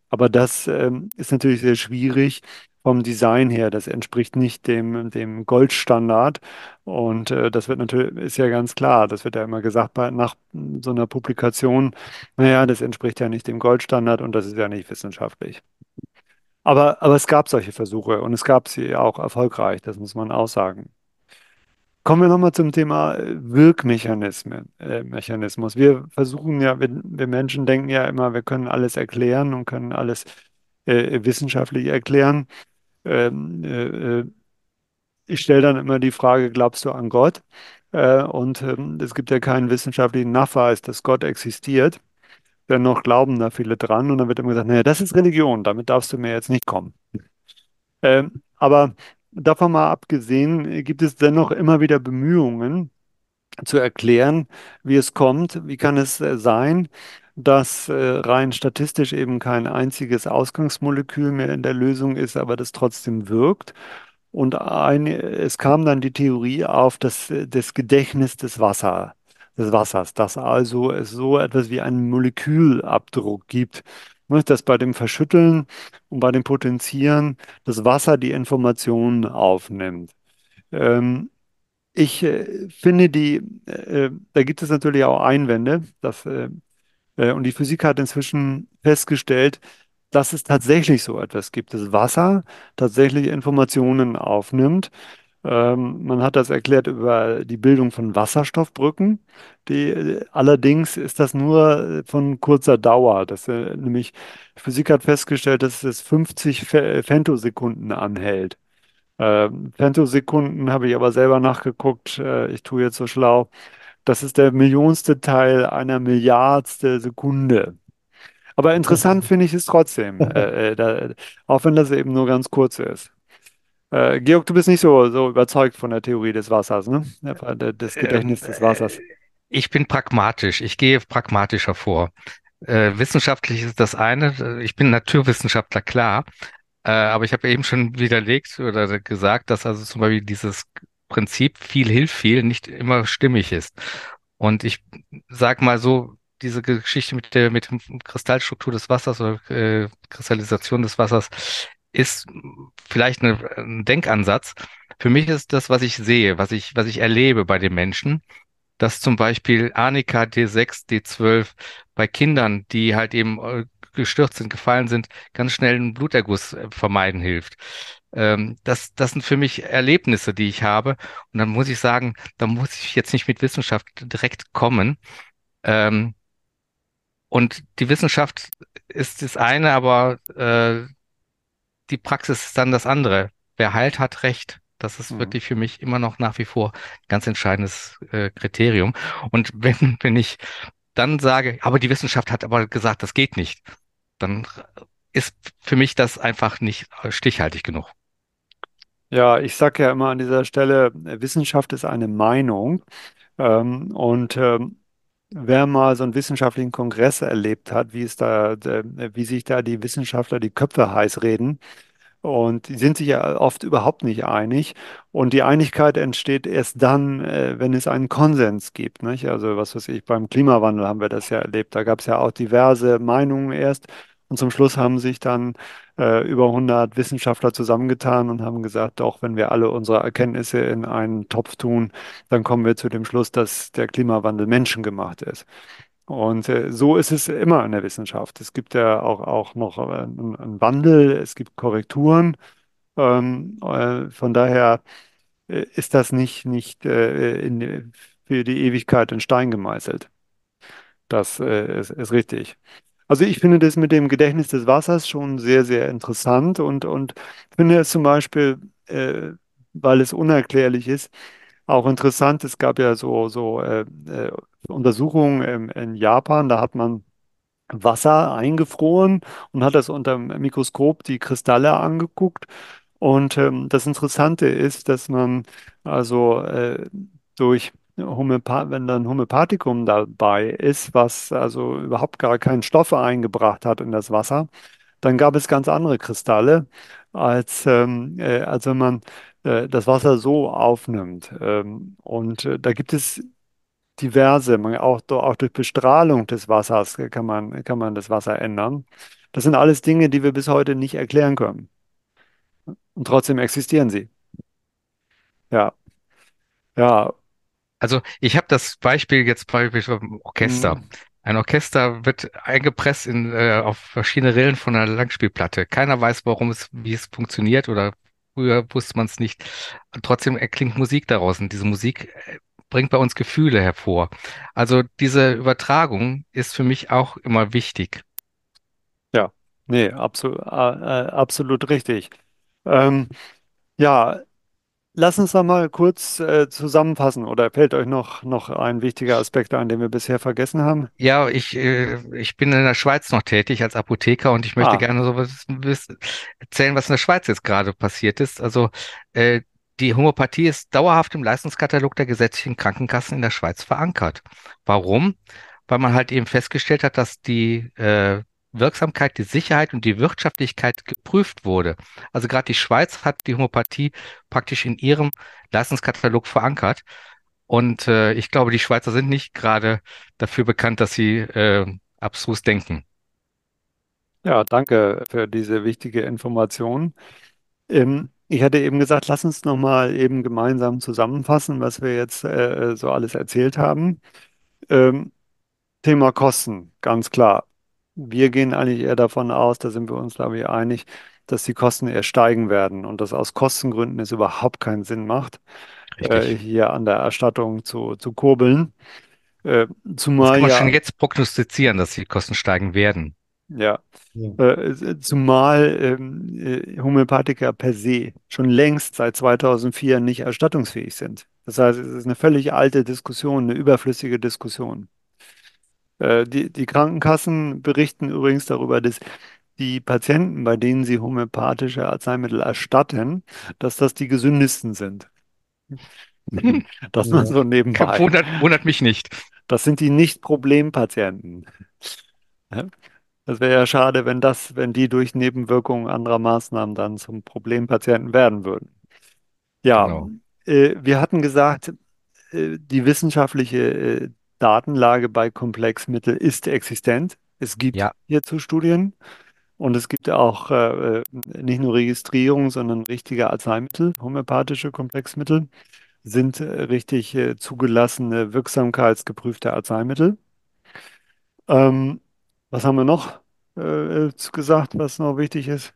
[SPEAKER 1] Aber das ähm, ist natürlich sehr schwierig, vom Design her, das entspricht nicht dem, dem Goldstandard. Und äh, das wird natürlich, ist ja ganz klar, das wird ja immer gesagt bei, nach so einer Publikation, naja, das entspricht ja nicht dem Goldstandard und das ist ja nicht wissenschaftlich. Aber, aber es gab solche Versuche und es gab sie auch erfolgreich, das muss man auch sagen. Kommen wir nochmal zum Thema äh, Wirkmechanismen, äh, Mechanismus. Wir versuchen ja, wir, wir Menschen denken ja immer, wir können alles erklären und können alles äh, wissenschaftlich erklären. Ähm, äh, äh, ich stelle dann immer die Frage, glaubst du an Gott? Äh, und ähm, es gibt ja keinen wissenschaftlichen Nachweis, dass Gott existiert. Dennoch glauben da viele dran und dann wird immer gesagt, naja, das ist Religion, damit darfst du mir jetzt nicht kommen. Ähm, aber davon mal abgesehen, äh, gibt es dennoch immer wieder Bemühungen zu erklären, wie es kommt, wie kann es äh, sein, dass äh, rein statistisch eben kein einziges Ausgangsmolekül mehr in der Lösung ist, aber das trotzdem wirkt. Und ein, es kam dann die Theorie auf das, das Gedächtnis des Wasser, des Wassers, dass also es so etwas wie einen Molekülabdruck gibt, ne, dass bei dem Verschütteln und bei dem Potenzieren das Wasser die Informationen aufnimmt. Ähm, ich äh, finde die, äh, da gibt es natürlich auch Einwände, dass, äh, äh, und die Physik hat inzwischen festgestellt, dass es tatsächlich so etwas gibt, dass Wasser tatsächlich Informationen aufnimmt. Ähm, man hat das erklärt über die Bildung von Wasserstoffbrücken. Die, allerdings ist das nur äh, von kurzer Dauer. Das, äh, nämlich Physik hat festgestellt, dass es 50 Fe- Femtosekunden anhält. Ähm, Femtosekunden habe ich aber selber nachgeguckt. Äh, ich tue jetzt so schlau. Das ist der millionste Teil einer Milliardste Sekunde. Aber interessant finde ich es trotzdem, äh, äh, da, auch wenn das eben nur ganz kurz ist. Äh, Georg, du bist nicht so, so überzeugt von der Theorie des Wassers, ne? Der- Des
[SPEAKER 2] Ähm,
[SPEAKER 1] Gedächtnisses des Wassers.
[SPEAKER 2] äh, ich bin pragmatisch. Ich gehe pragmatischer vor. Äh, wissenschaftlich ist das eine. Ich bin Naturwissenschaftler, klar. Äh, aber ich habe eben schon widerlegt oder gesagt, dass also zum Beispiel dieses Prinzip viel hilft viel nicht immer stimmig ist. Und ich sag mal so, diese Geschichte mit der mit der Kristallstruktur des Wassers oder äh, Kristallisation des Wassers ist vielleicht ein Denkansatz. Für mich ist das, was ich sehe, was ich, was ich erlebe bei den Menschen, dass zum Beispiel Arnika D6, D12 bei Kindern, die halt eben äh, gestürzt sind, gefallen sind, ganz schnell einen Bluterguss äh, vermeiden hilft. Ähm, das, das sind für mich Erlebnisse, die ich habe. Und dann muss ich sagen, da muss ich jetzt nicht mit Wissenschaft direkt kommen. Ähm, und die Wissenschaft ist das eine, aber äh, die Praxis ist dann das andere. Wer heilt, hat Recht. Das ist
[SPEAKER 1] Mhm.
[SPEAKER 2] wirklich für mich immer noch nach wie vor ein ganz entscheidendes äh, Kriterium. Und wenn, wenn ich dann sage, aber die Wissenschaft hat aber gesagt, das geht nicht, dann ist für mich das einfach nicht äh, stichhaltig genug.
[SPEAKER 1] Ja, ich sage ja immer an dieser Stelle, Wissenschaft ist eine Meinung. Ähm, und ähm, wer mal so einen wissenschaftlichen Kongress erlebt hat, wie es da, äh, wie sich da die Wissenschaftler die Köpfe heiß reden, Und die sind sich ja oft überhaupt nicht einig. Und die Einigkeit entsteht erst dann, äh, wenn es einen Konsens gibt, nicht? Also was weiß ich, beim Klimawandel haben wir das ja erlebt. Da gab es ja auch diverse Meinungen erst. Und zum Schluss haben sich dann äh, über 100 Wissenschaftler zusammengetan und haben gesagt, doch, wenn wir alle unsere Erkenntnisse in einen Topf tun, dann kommen wir zu dem Schluss, dass der Klimawandel menschengemacht ist. Und äh, so ist es immer in der Wissenschaft. Es gibt ja auch, auch noch äh, einen, Wandel, es gibt Korrekturen. Ähm, äh, von daher ist das nicht, nicht in, für die Ewigkeit in Stein gemeißelt. Das ist, ist richtig. Also ich finde das mit dem Gedächtnis des Wassers schon sehr, sehr interessant und, und finde es zum Beispiel, äh, weil es unerklärlich ist, auch interessant. Es gab ja so, so äh, äh, Untersuchungen in, in Japan, da hat man Wasser eingefroren und hat das unter dem Mikroskop die Kristalle angeguckt. Und ähm, das Interessante ist, dass man also äh, durch Homöopath, wenn dann Homöopathikum dabei ist, was also überhaupt gar keinen Stoff eingebracht hat in das Wasser, dann gab es ganz andere Kristalle, als, ähm, äh, als wenn man äh, das Wasser so aufnimmt. Ähm, und äh, da gibt es diverse, man, auch, auch durch Bestrahlung des Wassers kann man, kann man das Wasser ändern. Das sind alles Dinge, die wir bis heute nicht erklären können. Und trotzdem existieren sie. Ja, ja,
[SPEAKER 2] Also ich habe das Beispiel jetzt Beispiel vom Orchester.
[SPEAKER 1] mm,
[SPEAKER 2] Ein Orchester wird eingepresst in, äh, auf verschiedene Rillen von einer Langspielplatte. Keiner weiß, warum es, wie es funktioniert oder früher wusste man es nicht. Und trotzdem erklingt Musik daraus und diese Musik äh, bringt bei uns Gefühle hervor. Also diese Übertragung ist für mich auch immer wichtig.
[SPEAKER 1] ja, nee, absolut, äh, äh, absolut richtig. Ähm, ja, lass uns da mal kurz äh, zusammenfassen. Oder fällt euch noch, noch ein wichtiger Aspekt ein, den wir bisher vergessen haben?
[SPEAKER 2] Ja, ich, äh, ich bin in der Schweiz noch tätig als Apotheker und ich möchte
[SPEAKER 1] Ah,
[SPEAKER 2] gerne so was, was erzählen, was in der Schweiz jetzt gerade passiert ist. Also äh, die Homöopathie ist dauerhaft im Leistungskatalog der gesetzlichen Krankenkassen in der Schweiz verankert. Warum? Weil man halt eben festgestellt hat, dass die äh, Wirksamkeit, die Sicherheit und die Wirtschaftlichkeit geprüft wurde. Also gerade die Schweiz hat die Homöopathie praktisch in ihrem Leistungskatalog verankert. Und äh, ich glaube, die Schweizer sind nicht gerade dafür bekannt, dass sie äh, abstrus denken.
[SPEAKER 1] ja, danke für diese wichtige Information. Ähm, ich hatte eben gesagt, lass uns noch mal eben gemeinsam zusammenfassen, was wir jetzt äh, so alles erzählt haben. Ähm, Thema Kosten, ganz klar. Wir gehen eigentlich eher davon aus, da sind wir uns, glaube ich, einig, dass die Kosten eher steigen werden und dass aus Kostengründen es überhaupt keinen Sinn macht, äh, hier an der Erstattung zu, zu kurbeln. Äh,
[SPEAKER 2] Das
[SPEAKER 1] zumal
[SPEAKER 2] kann man schon
[SPEAKER 1] ja,
[SPEAKER 2] jetzt prognostizieren, dass die Kosten steigen werden.
[SPEAKER 1] ja,
[SPEAKER 3] Ja.
[SPEAKER 1] äh, zumal ähm, äh, Homöopathiker per se schon längst seit 2004 nicht erstattungsfähig sind. Das heißt, es ist eine völlig alte Diskussion, eine überflüssige Diskussion. Äh, die, die Krankenkassen berichten übrigens darüber, dass die Patienten, bei denen sie homöopathische Arzneimittel erstatten, dass das die gesündesten sind. Das nur
[SPEAKER 3] Ja.
[SPEAKER 1] so nebenbei.
[SPEAKER 2] Wundert, wundert mich nicht.
[SPEAKER 1] Das sind die Nicht-Problempatienten. Das wäre ja schade, wenn das, wenn die durch Nebenwirkungen anderer Maßnahmen dann zum Problempatienten werden würden. Ja,
[SPEAKER 2] Genau.
[SPEAKER 1] äh, wir hatten gesagt, äh, die wissenschaftliche äh, Datenlage bei Komplexmittel ist existent. Es gibt
[SPEAKER 2] Ja,
[SPEAKER 1] hierzu Studien. Und es gibt auch äh, äh, nicht nur Registrierung, sondern richtige Arzneimittel, homöopathische Komplexmittel sind äh, richtig äh, zugelassene, wirksamkeitsgeprüfte Arzneimittel. Ähm, was haben wir noch äh, äh, gesagt, was noch wichtig ist?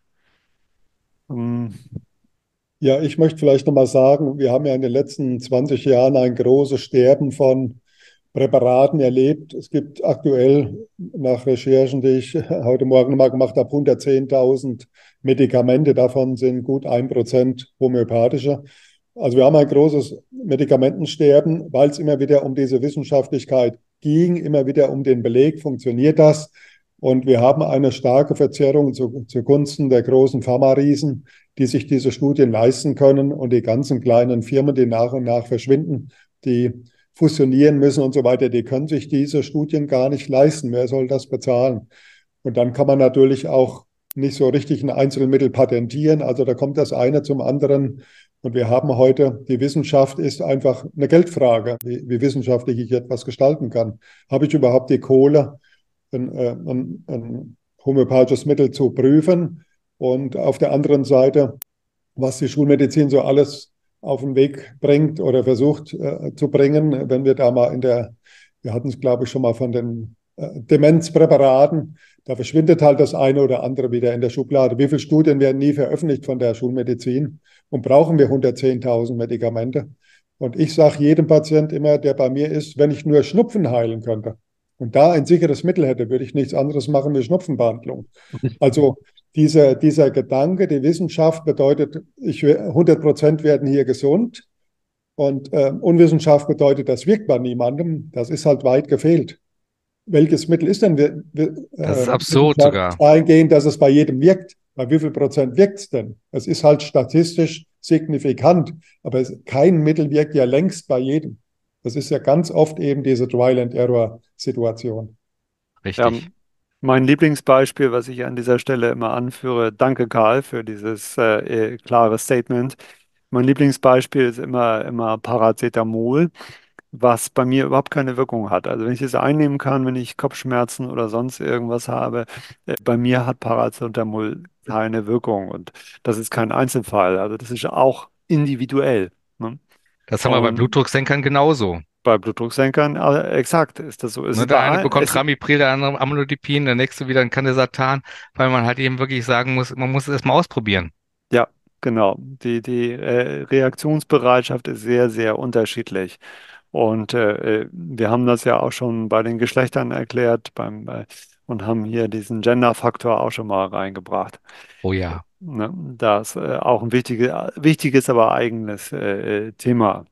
[SPEAKER 1] Ähm,
[SPEAKER 3] Ja, ich möchte vielleicht nochmal sagen, wir haben ja in den letzten 20 Jahren ein großes Sterben von Präparaten erlebt. Es gibt aktuell nach Recherchen, die ich heute Morgen mal gemacht habe, 110.000 Medikamente. Davon sind gut ein Prozent homöopathische. Also wir haben ein großes Medikamentensterben, weil es immer wieder um diese Wissenschaftlichkeit ging, immer wieder um den Beleg, funktioniert das? Und wir haben eine starke Verzerrung zu, zugunsten der großen Pharma-Riesen, die sich diese Studien leisten können und die ganzen kleinen Firmen, die nach und nach verschwinden, die fusionieren müssen und so weiter, die können sich diese Studien gar nicht leisten. Wer soll das bezahlen? Und dann kann man natürlich auch nicht so richtig ein Einzelmittel patentieren. Also da kommt das eine zum anderen. Und wir haben heute, die Wissenschaft ist einfach eine Geldfrage, wie, wie wissenschaftlich ich etwas gestalten kann. Habe ich überhaupt die Kohle, ein, äh, ein, ein homöopathisches Mittel zu prüfen? Und auf der anderen Seite, was die Schulmedizin so alles auf den Weg bringt oder versucht äh, zu bringen, wenn wir da mal in der, wir hatten es, glaube ich, schon mal von den äh, Demenzpräparaten, da verschwindet halt das eine oder andere wieder in der Schublade. Wie viele Studien werden nie veröffentlicht von der Schulmedizin und brauchen wir 110.000 Medikamente? Und ich sage jedem Patient immer, der bei mir ist, wenn ich nur Schnupfen heilen könnte und da ein sicheres Mittel hätte, würde ich nichts anderes machen wie Schnupfenbehandlung. Also dieser, dieser Gedanke, die Wissenschaft bedeutet, ich, 100 Prozent werden hier gesund und äh, Unwissenschaft bedeutet, das wirkt bei niemandem. Das ist halt weit gefehlt. Welches Mittel ist denn wir, wir,
[SPEAKER 2] das ist
[SPEAKER 3] äh,
[SPEAKER 2] absurd sogar.
[SPEAKER 3] eingehend, dass es bei jedem wirkt? Bei wie viel Prozent wirkt es denn? Es ist halt statistisch signifikant, aber es, kein Mittel wirkt ja längst bei jedem. Das ist ja ganz oft eben diese Trial-and-Error-Situation.
[SPEAKER 1] ja,
[SPEAKER 2] Richtig.
[SPEAKER 1] Mein Lieblingsbeispiel, was ich an dieser Stelle immer anführe, danke Karl für dieses äh, äh, klare Statement. Mein Lieblingsbeispiel ist immer, immer Paracetamol. was bei mir überhaupt keine Wirkung hat. Also wenn ich es einnehmen kann, wenn ich Kopfschmerzen oder sonst irgendwas habe, äh, bei mir hat Paracetamol keine Wirkung und das ist kein Einzelfall. Also das ist auch individuell. Ne?
[SPEAKER 2] Das haben wir bei Blutdrucksenkern genauso.
[SPEAKER 1] Bei Blutdrucksenkern, äh, exakt, ist das so. Es
[SPEAKER 2] Ne,
[SPEAKER 1] ist
[SPEAKER 2] der eine
[SPEAKER 1] ein,
[SPEAKER 2] bekommt Ramipril, der andere Amlodipin, der nächste wieder ein Candesartan, weil man halt eben wirklich sagen muss, man muss es erstmal ausprobieren.
[SPEAKER 1] ja, genau. Die, die äh, Reaktionsbereitschaft ist sehr, sehr unterschiedlich. Und äh, äh, wir haben das ja auch schon bei den Geschlechtern erklärt beim, äh, und haben hier diesen Gender-Faktor auch schon mal reingebracht.
[SPEAKER 2] Oh ja,
[SPEAKER 1] Ne? Das ist äh, auch ein wichtige, wichtiges, aber eigenes äh, Thema.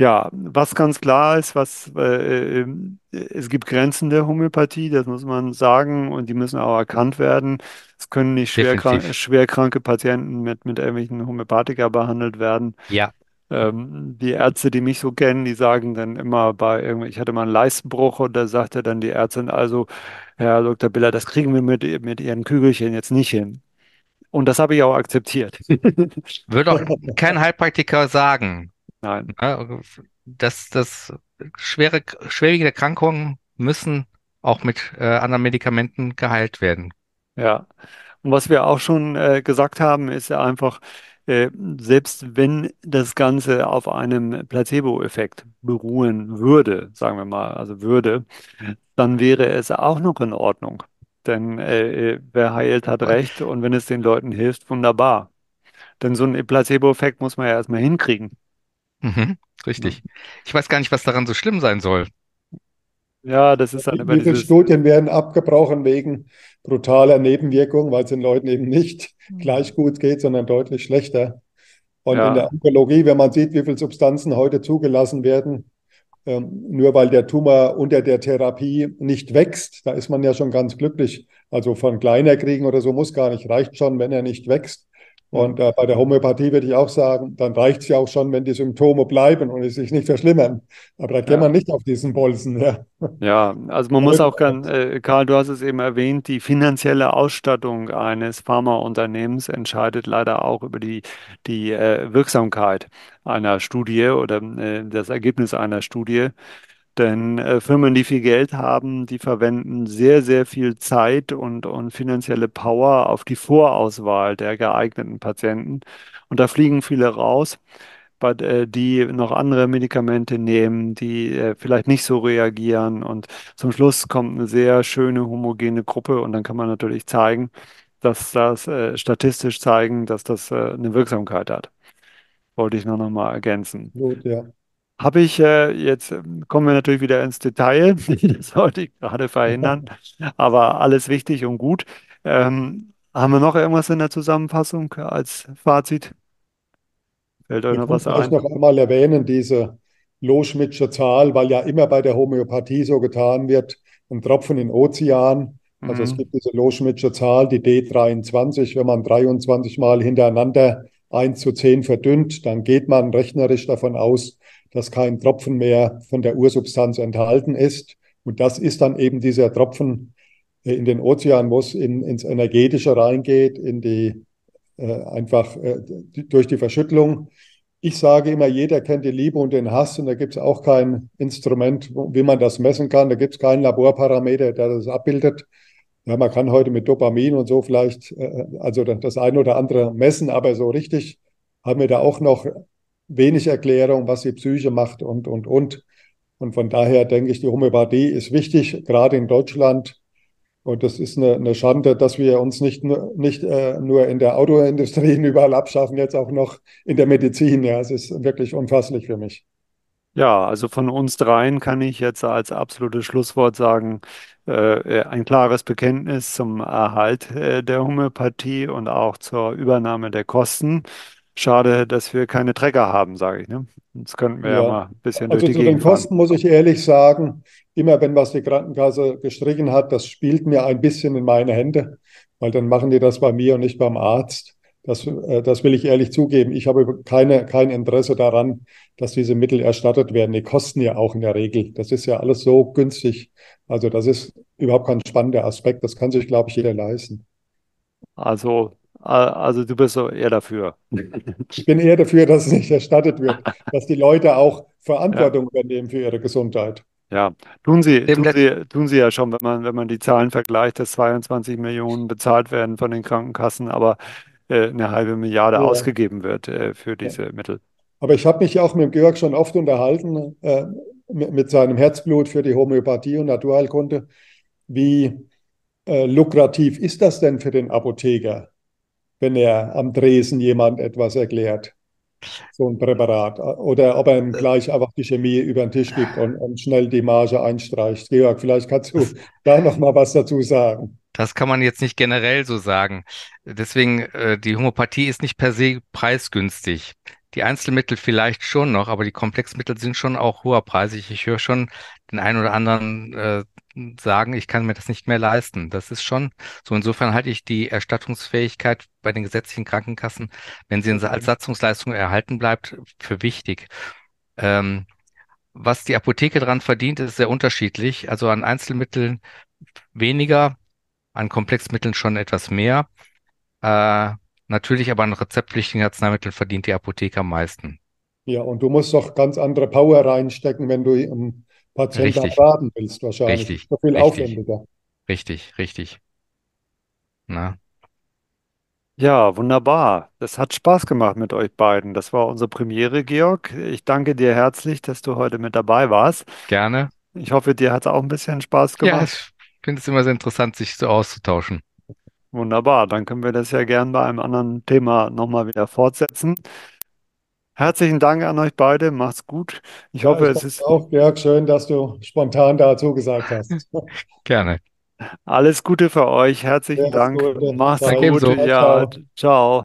[SPEAKER 1] Ja, was ganz klar ist, was äh, äh, es gibt Grenzen der Homöopathie, das muss man sagen, und die müssen auch erkannt werden. Es können nicht schwerkrank,
[SPEAKER 2] definitiv.
[SPEAKER 1] schwerkranke Patienten mit, mit irgendwelchen Homöopathika behandelt werden.
[SPEAKER 2] Ja.
[SPEAKER 1] Ähm, die Ärzte, die mich so kennen, die sagen dann immer bei irgendwie, ich hatte mal einen Leistenbruch und da sagte dann die Ärztin, also, Herr Dr. Biller, das kriegen wir mit, mit Ihren Kügelchen jetzt nicht hin. Und das habe ich auch akzeptiert.
[SPEAKER 2] Würde auch kein Heilpraktiker sagen.
[SPEAKER 1] Nein,
[SPEAKER 2] Ne? dass das schwere, schwerwiegende Erkrankungen müssen auch mit äh, anderen Medikamenten geheilt werden.
[SPEAKER 1] ja. Und was wir auch schon äh, gesagt haben, ist ja einfach, äh, selbst wenn das Ganze auf einem Placebo-Effekt beruhen würde, sagen wir mal, also würde, dann wäre es auch noch in Ordnung. Denn äh, äh, wer heilt, hat recht. Und wenn es den Leuten hilft, wunderbar. Denn so einen Placebo-Effekt muss man ja erstmal hinkriegen.
[SPEAKER 2] Mhm, richtig. Ich weiß gar nicht, was daran so schlimm sein soll.
[SPEAKER 1] Ja, das ist dann
[SPEAKER 3] Wie
[SPEAKER 1] immer
[SPEAKER 3] wie viele
[SPEAKER 1] dieses,
[SPEAKER 3] Studien werden abgebrochen wegen brutaler Nebenwirkungen, weil es den Leuten eben nicht gleich gut geht, sondern deutlich schlechter. Und in der
[SPEAKER 1] ja,
[SPEAKER 3] Onkologie, wenn man sieht, wie viele Substanzen heute zugelassen werden, ähm, nur weil der Tumor unter der Therapie nicht wächst, da ist man ja schon ganz glücklich. Also von kleiner kriegen oder so muss gar nicht, reicht schon, wenn er nicht wächst. Und äh, bei der Homöopathie würde ich auch sagen, dann reicht es ja auch schon, wenn die Symptome bleiben und es sich nicht verschlimmern. Aber da geht
[SPEAKER 1] ja.
[SPEAKER 3] man nicht auf diesen Bolzen. Ja.
[SPEAKER 1] Ja, also man muss auch äh, Karl, du hast es eben erwähnt, die finanzielle Ausstattung eines Pharmaunternehmens entscheidet leider auch über die, die äh, Wirksamkeit einer Studie oder äh, das Ergebnis einer Studie. Denn äh, Firmen, die viel Geld haben, die verwenden sehr, sehr viel Zeit und, und finanzielle Power auf die Vorauswahl der geeigneten Patienten. Und da fliegen viele raus bei, äh, die noch andere Medikamente nehmen, die äh, vielleicht nicht so reagieren. Und zum Schluss kommt eine sehr schöne homogene Gruppe und dann kann man natürlich zeigen, dass das äh, statistisch zeigen, dass das äh, eine Wirksamkeit hat. Wollte ich nur noch mal ergänzen.
[SPEAKER 3] Gut, ja.
[SPEAKER 1] Habe ich äh, jetzt, ähm, kommen wir natürlich wieder ins Detail, das wollte ich gerade verhindern, aber alles wichtig und gut. Ähm, haben wir noch irgendwas in der Zusammenfassung als Fazit? Fällt euch noch was ein?
[SPEAKER 3] noch einmal erwähnen, diese Loschmidtsche Zahl, weil ja immer bei der Homöopathie so getan wird, ein Tropfen in Ozean. Also es
[SPEAKER 1] Mhm.
[SPEAKER 3] gibt diese Loschmidtsche Zahl, die D23. Wenn man 23 Mal hintereinander 1 zu 10 verdünnt, dann geht man rechnerisch davon aus, dass kein Tropfen mehr von der Ursubstanz enthalten ist. Und das ist dann eben dieser Tropfen äh, in den Ozean, wo es in, ins Energetische reingeht, in die äh, einfach äh, durch die Verschüttelung. Ich sage immer, jeder kennt die Liebe und den Hass und da gibt es auch kein Instrument, wie man das messen kann. Da gibt es keinen Laborparameter, der das abbildet. Ja, man kann heute mit Dopamin und so vielleicht, äh, also das eine oder andere messen, aber so richtig haben wir da auch noch wenig Erklärung, was die Psyche macht und, und, und. Und von daher denke ich, die Homöopathie ist wichtig, gerade in Deutschland. Und das ist eine, eine Schande, dass wir uns nicht, nur- nicht äh, nur in der Autoindustrie überall abschaffen, jetzt auch noch in der Medizin. Ja, es ist wirklich unfasslich für mich.
[SPEAKER 1] Ja, also von uns dreien kann ich jetzt als absolutes Schlusswort sagen, äh, äh, ein klares Bekenntnis zum Erhalt äh, der Homöopathie und auch zur Übernahme der Kosten. Schade, dass wir keine Trecker haben, sage ich, ne? Sonst könnten wir ja
[SPEAKER 3] Ja,
[SPEAKER 1] mal ein bisschen durch
[SPEAKER 3] also
[SPEAKER 1] die
[SPEAKER 3] zu den
[SPEAKER 1] Gegend fahren.
[SPEAKER 3] Kosten muss ich ehrlich sagen, immer wenn was die Krankenkasse gestrichen hat, das spielt mir ein bisschen in meine Hände, weil dann machen die das bei mir und nicht beim Arzt. Das, äh, das will ich ehrlich zugeben. Ich habe keine, kein Interesse daran, dass diese Mittel erstattet werden. Die kosten ja auch in der Regel. Das ist ja alles so günstig. Also das ist überhaupt kein spannender Aspekt. Das kann sich, glaube ich, jeder leisten.
[SPEAKER 1] Also Also du bist so eher dafür.
[SPEAKER 3] Ich bin eher dafür, dass es nicht erstattet wird, dass die Leute auch
[SPEAKER 1] Ja.
[SPEAKER 3] Verantwortung übernehmen für ihre Gesundheit.
[SPEAKER 1] Ja, tun sie, tun sie, tun sie ja schon, wenn man, wenn man die Zahlen vergleicht, dass 22 Millionen bezahlt werden von den Krankenkassen, aber äh, eine halbe Milliarde
[SPEAKER 3] Ja.
[SPEAKER 1] ausgegeben wird äh, für
[SPEAKER 3] Ja.
[SPEAKER 1] diese Mittel.
[SPEAKER 3] Aber ich habe mich auch mit Georg schon oft unterhalten, äh, mit, mit seinem Herzblut für die Homöopathie und Naturheilkunde. Wie äh, lukrativ ist das denn für den Apotheker, wenn er am Dresen jemand etwas erklärt, so ein Präparat? Oder ob er ihm gleich einfach die Chemie über den Tisch gibt und, und schnell die Marge einstreicht. Georg, vielleicht kannst du da noch mal was dazu sagen.
[SPEAKER 2] Das kann man jetzt nicht generell so sagen. Deswegen, äh, die Homöopathie ist nicht per se preisgünstig. Die Einzelmittel vielleicht schon noch, aber die Komplexmittel sind schon auch hoherpreisig. Ich höre schon den einen oder anderen äh, sagen, ich kann mir das nicht mehr leisten. Das ist schon so. Insofern halte ich die Erstattungsfähigkeit bei den gesetzlichen Krankenkassen, wenn sie als Satzungsleistung erhalten bleibt, für wichtig. Ähm, was die Apotheke dran verdient, ist sehr unterschiedlich. Also an Einzelmitteln weniger, an Komplexmitteln schon etwas mehr. Äh, natürlich aber an rezeptpflichtigen Arzneimitteln verdient die Apotheke am meisten.
[SPEAKER 3] Ja, und du musst doch ganz andere Power reinstecken, wenn du einen Patienten
[SPEAKER 2] Richtig,
[SPEAKER 3] beraten willst, wahrscheinlich.
[SPEAKER 2] Richtig,
[SPEAKER 3] doch viel
[SPEAKER 2] richtig,
[SPEAKER 3] aufwendiger.
[SPEAKER 2] richtig, richtig. Na,
[SPEAKER 1] Ja, wunderbar. Das hat Spaß gemacht mit euch beiden. Das war unsere Premiere, Georg. Ich danke dir herzlich, dass du heute mit dabei warst.
[SPEAKER 2] gerne.
[SPEAKER 1] Ich hoffe, dir hat es auch ein bisschen Spaß
[SPEAKER 2] Ja,
[SPEAKER 1] gemacht.
[SPEAKER 2] ich finde es immer sehr interessant, sich so auszutauschen.
[SPEAKER 1] Wunderbar. Dann können wir das ja gern bei einem anderen Thema nochmal wieder fortsetzen. Herzlichen Dank an euch beide. Macht's gut. Ich
[SPEAKER 3] Ja,
[SPEAKER 1] hoffe,
[SPEAKER 3] ich
[SPEAKER 1] es ist
[SPEAKER 3] auch, Georg, schön, dass du spontan dazu gesagt hast.
[SPEAKER 2] Gerne.
[SPEAKER 1] alles Gute für euch. Herzlichen
[SPEAKER 3] Ja,
[SPEAKER 1] Dank.
[SPEAKER 3] Gute.
[SPEAKER 1] Macht's
[SPEAKER 2] Danke
[SPEAKER 3] Ciao.
[SPEAKER 1] gut.
[SPEAKER 3] Ciao,
[SPEAKER 1] Ja,
[SPEAKER 3] ciao.
[SPEAKER 1] ciao.